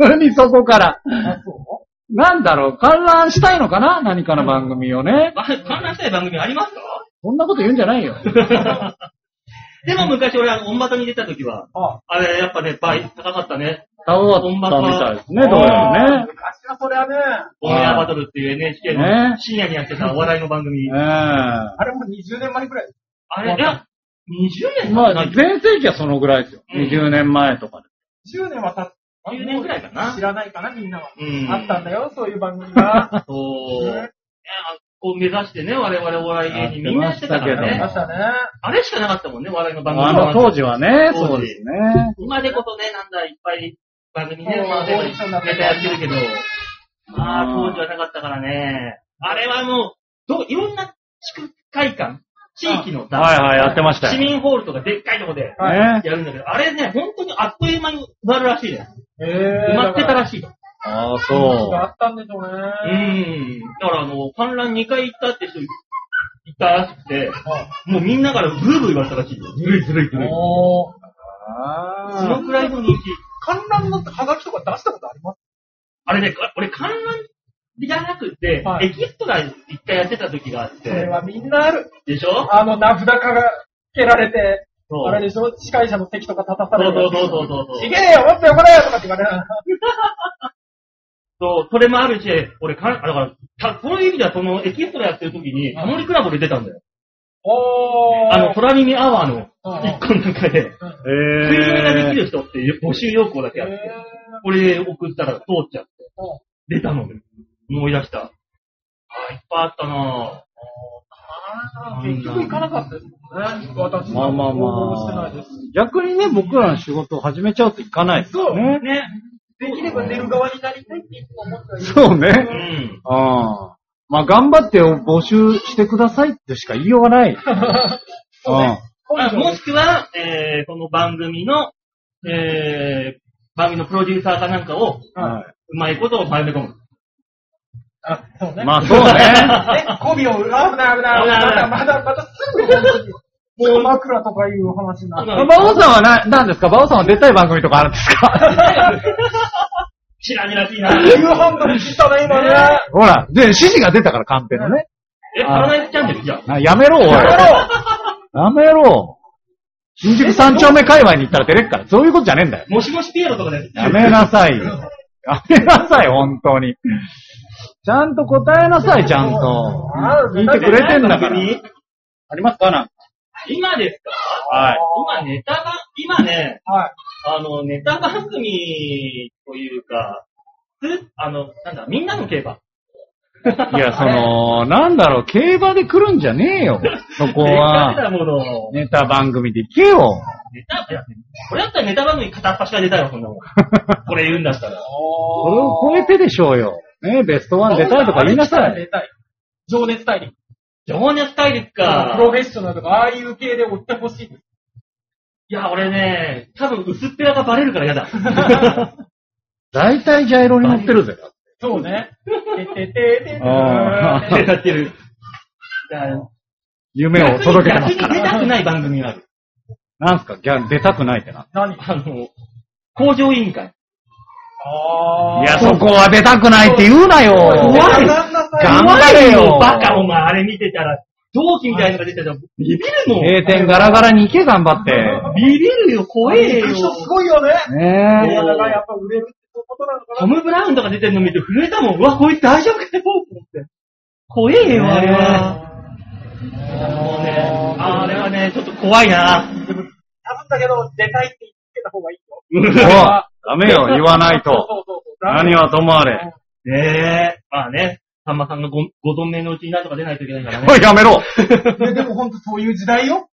[SPEAKER 2] 急にそこから。
[SPEAKER 3] あ、そ
[SPEAKER 2] なんだろう、観覧したいのかな何かの番組をね。
[SPEAKER 1] あ観覧したい番組ありますか
[SPEAKER 2] そんなこと言うんじゃないよ。
[SPEAKER 1] でも昔俺、あの、オンバトに出た時は、
[SPEAKER 3] あ
[SPEAKER 1] あれ、やっぱね、倍高かったね。
[SPEAKER 2] 高かったみたいですね、どうやらね。
[SPEAKER 3] 昔はそれはね、
[SPEAKER 1] オンエアバトルっていう NHK の
[SPEAKER 2] ね
[SPEAKER 1] 深夜にやってたお笑いの番組。
[SPEAKER 2] ええ
[SPEAKER 3] あれも20年前ぐらい。
[SPEAKER 1] あれ、いや、20年
[SPEAKER 2] まあ、
[SPEAKER 1] 経ってない
[SPEAKER 2] 全盛期はそのぐらいですよ。
[SPEAKER 1] うん
[SPEAKER 2] 20年前とかで。
[SPEAKER 3] 10年は経つ。
[SPEAKER 1] 10年ぐらいかな
[SPEAKER 3] 知らないかな、みんなは。
[SPEAKER 1] うん。
[SPEAKER 3] あったんだよ、そういう番組が。
[SPEAKER 1] そう。こう目指してね、我々お笑い芸人みんなやってたから
[SPEAKER 2] やって
[SPEAKER 1] ね
[SPEAKER 3] ありま。したね。
[SPEAKER 1] あれしかなかったもんね、笑いの番組
[SPEAKER 2] あの当
[SPEAKER 1] は。
[SPEAKER 2] 時はね、そうですね。
[SPEAKER 1] 今でこそね、なんだ、いっぱい番組ね、
[SPEAKER 3] そう
[SPEAKER 1] まあ、でも
[SPEAKER 3] オーディションだ
[SPEAKER 1] ネタやってるけど、まあ、当時はなかったからね。あれはもう、どう、いろんな地区会館、地域のさ、
[SPEAKER 2] はいはい、やってました
[SPEAKER 1] 市
[SPEAKER 2] よ。
[SPEAKER 1] 民ホールとかでっかいとこで
[SPEAKER 2] ね。
[SPEAKER 1] やるんだけど、あれね、本当にあっという間に埋まるらしいね。
[SPEAKER 3] え
[SPEAKER 1] 埋まってたらしい。
[SPEAKER 2] ああ、
[SPEAKER 3] そ。
[SPEAKER 2] そう
[SPEAKER 3] があったんでしょうね。
[SPEAKER 1] うん。だからあの、観覧2回行ったって人いたらしくて、もうみんなからブーブー言われたらしいよ。ずるいずるいずるい。
[SPEAKER 3] おー。
[SPEAKER 1] その
[SPEAKER 2] あ
[SPEAKER 1] くらいの人気。
[SPEAKER 3] 観覧のハガキとか出したことあります？
[SPEAKER 1] あれね、か俺観覧じゃなくて、
[SPEAKER 3] はい
[SPEAKER 1] エキストラ一回やってた時があって、
[SPEAKER 3] それはみんなある。
[SPEAKER 1] でしょ？
[SPEAKER 3] あの、名札がつけられて、
[SPEAKER 1] そう。
[SPEAKER 3] あれでしょ？司会者の席とか立たさ。
[SPEAKER 1] そうそうそうそうそう
[SPEAKER 3] ちげえよもっと横だよとかって言われる。[laughs]
[SPEAKER 1] そう、それもあるし、俺かん、あだから、たそういう意味ではそのエキストラやってる時に、タモリクラブで出たんだよ。あの、空耳アワーの
[SPEAKER 3] うん
[SPEAKER 1] 一個の中で、
[SPEAKER 2] え
[SPEAKER 1] 食い止めができる人っていう募集要項だけあって、
[SPEAKER 3] え
[SPEAKER 1] これ送ったら通っちゃって
[SPEAKER 3] うん、
[SPEAKER 1] 出たので、思い出した。あーいっぱいあったな
[SPEAKER 3] ー結局行かなかったですもんね。私
[SPEAKER 2] まあまあ
[SPEAKER 3] 応募してな
[SPEAKER 2] まあ
[SPEAKER 3] いです。。
[SPEAKER 2] 逆にね、僕らの仕事を始めちゃうといかないですよね。
[SPEAKER 1] ね。
[SPEAKER 3] できれば出る側になりたいっていつも思ってはいる。
[SPEAKER 2] そうね。
[SPEAKER 1] うん。
[SPEAKER 2] ああ。まあ、頑張って募集してくださいってしか言いようがない。[laughs]
[SPEAKER 3] そうね。
[SPEAKER 1] あもしくは、えー、この番組の、えー、番組のプロデューサーかなんかを、
[SPEAKER 2] うんは
[SPEAKER 1] うまいことを丸め込む。
[SPEAKER 3] あ、そうね。
[SPEAKER 2] い。まあ、そうね。
[SPEAKER 3] え、[laughs] 媚びを、危ない危ない危ない。まだ、まだ、またすぐ本当に。もう枕とかいう話になる。
[SPEAKER 2] バオさんはな、何ですか？バオさんは出たい番組とかあるんですか？[laughs]
[SPEAKER 1] 知らねらしいな。
[SPEAKER 3] 夕飯のに切ったね、今ね。
[SPEAKER 2] ほら、で、指示が出たからカンペのね。
[SPEAKER 1] え、パラダイスチャンネルじゃん。
[SPEAKER 2] あやめろ、おい。
[SPEAKER 3] やめろ
[SPEAKER 2] やめろ。新宿三丁目界隈に行ったら出れっから、そういうことじゃねえんだよ。
[SPEAKER 1] もしもしピエロとかで。
[SPEAKER 2] やめなさいよ。[laughs] やめなさい、本当に。ちゃんと答えなさい、ちゃんと。聞いてくれてんだから。ありますか？なんか。
[SPEAKER 1] 今ですか？
[SPEAKER 2] はい。
[SPEAKER 1] 今ネタ番、今ね、
[SPEAKER 3] はい。
[SPEAKER 1] あの、ネタ番組というか、つあの、なんだ、みんなの競馬。
[SPEAKER 2] いや、[laughs] その、なんだろう、競馬で来るんじゃねえよ。そこは。[laughs]
[SPEAKER 1] だもの。
[SPEAKER 2] ネタ番組で行けよ。
[SPEAKER 1] ネタ、いや、これだったらネタ番組片っ端から出たよ、そんなもん。[laughs] これ言うんだったら。
[SPEAKER 2] それを超えてでしょうよ。ねベストワン出たいとか言いなさい。
[SPEAKER 3] 出たい。情熱大陸。
[SPEAKER 1] 情熱大陸か
[SPEAKER 3] プ。ロフェッショナルとか、ああいう系で追ってほしいです。
[SPEAKER 1] いや、俺ね、多分薄っぺらがバレるから嫌だ。[laughs]
[SPEAKER 2] 大体ジャイロに乗ってるぜ。
[SPEAKER 3] そうね。ててててて
[SPEAKER 2] あー
[SPEAKER 1] やってる。
[SPEAKER 2] 夢を届けてます
[SPEAKER 1] 逆に出たくない番組がある。
[SPEAKER 2] なんすか？ギャ出たくないってな。
[SPEAKER 3] 何？
[SPEAKER 1] あの、工場委員会。
[SPEAKER 3] あ
[SPEAKER 2] いや、そこは出たくないって言うなよ。
[SPEAKER 1] 怖い
[SPEAKER 3] 頑
[SPEAKER 2] 張れよ
[SPEAKER 1] バカ、お前、あれ見てたら、同期みたいなのが出てたら、ビビるもん。
[SPEAKER 2] 閉店ガラガラに行け、頑張って。
[SPEAKER 1] ビビるよ、怖えよ。
[SPEAKER 3] 人すごいよね。
[SPEAKER 2] ね
[SPEAKER 3] いや、だからやっぱ売れるってことなのかな。
[SPEAKER 1] トム・ブラウンとか出てるの見て震えたもん。うわ、こいつ大丈夫かよ、と思って。怖えよ、あれは。もうね、あれはね、ちょっと怖いな。
[SPEAKER 3] 多分だけど、出たいって言ってた方がいいよ。
[SPEAKER 2] おダメよ、言わないと。
[SPEAKER 3] そうそうそうそう。
[SPEAKER 2] 何はともあれ。
[SPEAKER 1] ねえ。まあね、さんまさんのごご存命のうちになんとか出ないといけないからね。
[SPEAKER 2] おい、やめろ [laughs]
[SPEAKER 3] ねでもほんとそういう時代よ。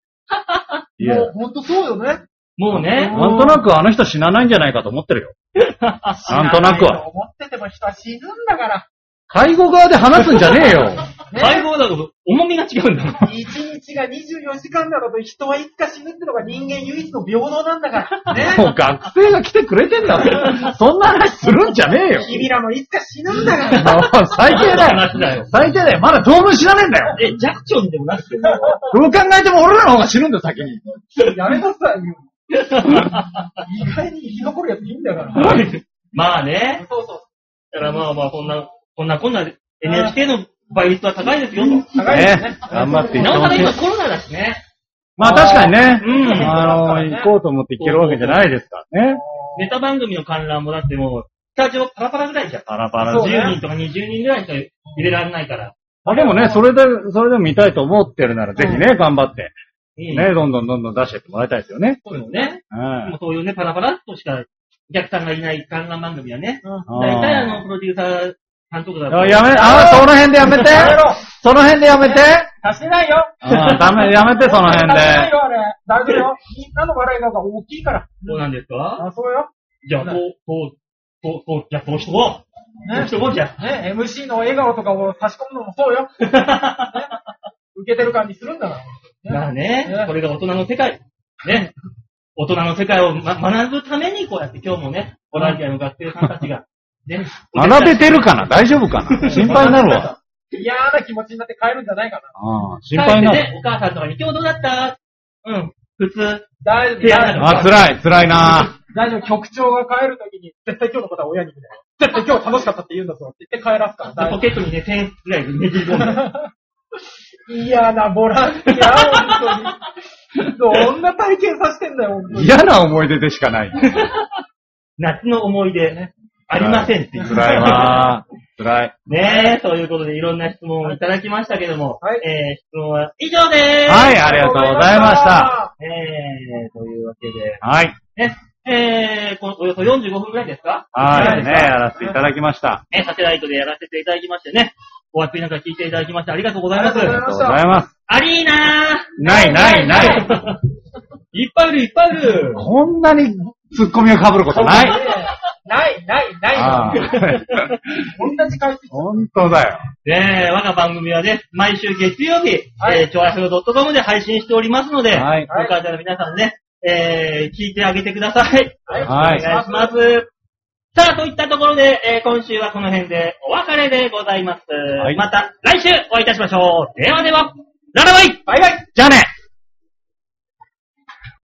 [SPEAKER 2] いや
[SPEAKER 3] もうほんとそうよね。
[SPEAKER 1] もうね。
[SPEAKER 2] なんとなくあの人死なないんじゃないかと思ってるよ。[laughs] なんとなくは。
[SPEAKER 3] 思ってても人は死ぬんだから。
[SPEAKER 2] 介護側で話すんじゃねえよ。[laughs]
[SPEAKER 1] 解放だと重みが違うんだもん。
[SPEAKER 3] 一日が24時間だろうと人はいつか死ぬってのが人間唯一の平等なんだから。ね。[laughs]
[SPEAKER 2] もう学生が来てくれてんだぞ。[laughs] そんな話するんじゃねえよ。
[SPEAKER 3] 君らもいつか死ぬんだから。
[SPEAKER 2] もう最低だよ。
[SPEAKER 1] 話だよ。
[SPEAKER 2] 最低だよ。まだ当分知らねえんだよ。
[SPEAKER 1] え、ジャクチョンでもなくても。
[SPEAKER 2] どう考えても俺らの方が死ぬんだよ、先に。
[SPEAKER 3] やめなさいよ。意外に生き残るやついいんだから。
[SPEAKER 1] まあね。
[SPEAKER 3] そうそう。
[SPEAKER 1] だからまあまあ、こんな、こんなこんなで NHK の倍率は高いですよと。
[SPEAKER 3] 高いですね
[SPEAKER 2] ね。頑張っていって
[SPEAKER 1] なおさら今。コロナだしね。
[SPEAKER 2] まあ確かにね。
[SPEAKER 1] うん
[SPEAKER 2] あの、行こうと思って行けるわけじゃないですからね。
[SPEAKER 1] ネタ番組の観覧もだってもう、スタジオパラパラぐらいじゃん。
[SPEAKER 2] パラパラ
[SPEAKER 3] そうね
[SPEAKER 1] 10人とか20人ぐらいしか入れられないから。
[SPEAKER 2] まあでもね、それで、それでも見たいと思ってるなら、ぜひね、頑張って、
[SPEAKER 1] いい
[SPEAKER 2] ね、どんどんどんどん出してってもらいたいですよね。
[SPEAKER 1] そういうのね。
[SPEAKER 2] うん。
[SPEAKER 1] もうそういうね、パラパラっとしかお客さんがいない観覧番組はね。
[SPEAKER 3] うん
[SPEAKER 1] 大体あの、プロデューサーさんとかだ
[SPEAKER 2] やめ、あ、その辺でやめて
[SPEAKER 3] やめろ
[SPEAKER 2] その辺でやめて
[SPEAKER 3] 足してないよ。
[SPEAKER 2] あダメ、やめて、[laughs] その辺で。
[SPEAKER 3] 足してないよ、あれ。大丈夫よ。みんなの笑いの方が大きいから。
[SPEAKER 1] そうなんですか？
[SPEAKER 3] あ、そうよ。
[SPEAKER 1] じゃあ、こう、こう、こう、こう、じゃあ、こうしとこう。こうしとこうじゃあ。
[SPEAKER 3] ね、MC の笑顔とかを差し込むのもそうよ。[laughs] ね受けてる感じするんだから。
[SPEAKER 1] まあね
[SPEAKER 3] ね、
[SPEAKER 1] これが大人の世界。ね。[laughs] 大人の世界を、ま、学ぶために、こうやって今日もね、ボランティアの学生さんたちが、ね。
[SPEAKER 2] 学べてるかな？大丈夫かな？[laughs] 心配になるわ。
[SPEAKER 3] 嫌な気持ちになって帰るんじゃないかな。
[SPEAKER 2] ああ心配になる。
[SPEAKER 1] お母さんとかに、今日どうだった？うん、普通。
[SPEAKER 3] 大丈夫。
[SPEAKER 2] あ、辛い、辛いな
[SPEAKER 3] 大丈夫、局長が帰るときに、絶対今日のことは親に言うね。絶対今日楽しかったって言うんだぞって言って帰らすから。
[SPEAKER 1] ポケットにね、1000円ぐらいねじり込んで。[laughs]
[SPEAKER 3] 嫌なボランティア、本当に。どんな体験させてんだよ、本当に。
[SPEAKER 2] 嫌な思い出でしかない。[laughs]
[SPEAKER 1] 夏の思い出、ありませんっていう。
[SPEAKER 2] 辛いわ辛い。
[SPEAKER 1] ねえ、ということでいろんな質問をいただきましたけども、
[SPEAKER 3] はい
[SPEAKER 1] えー、質問は以上でーす。
[SPEAKER 2] はい、ありがとうございました。
[SPEAKER 1] えー、というわけで、
[SPEAKER 2] はい。
[SPEAKER 1] ね、えー、このおよそ45分くらいですか？
[SPEAKER 2] はい、ね、やらせていただきました。
[SPEAKER 1] え、サテライトでやらせていただきましてね、お暑い中聞いていただきましてありがとうございます。
[SPEAKER 3] ありがとうございま
[SPEAKER 2] す。
[SPEAKER 1] アリーナー
[SPEAKER 2] ない、ない、ない。[laughs]
[SPEAKER 1] いっぱいいる、いっぱいいる。
[SPEAKER 2] こんなにツッコミが被ることない。[laughs]
[SPEAKER 3] ない、ない、ない。[laughs] 同じ回数。
[SPEAKER 2] 本当だよ。
[SPEAKER 1] ねえ、我が番組はね、毎週月曜日、
[SPEAKER 3] はい
[SPEAKER 1] えー、ちょわひょう .com で配信しておりますので、
[SPEAKER 2] はい
[SPEAKER 1] よかったら皆さんね、えー、聞いてあげてください。
[SPEAKER 3] はい
[SPEAKER 2] はい
[SPEAKER 1] お願いします。さあ、といったところで、えー今週はこの辺でお別れでございます。
[SPEAKER 2] い
[SPEAKER 1] また来週お会いいたしましょう。ではでは、ララバイ
[SPEAKER 3] バイバイ
[SPEAKER 2] じゃあね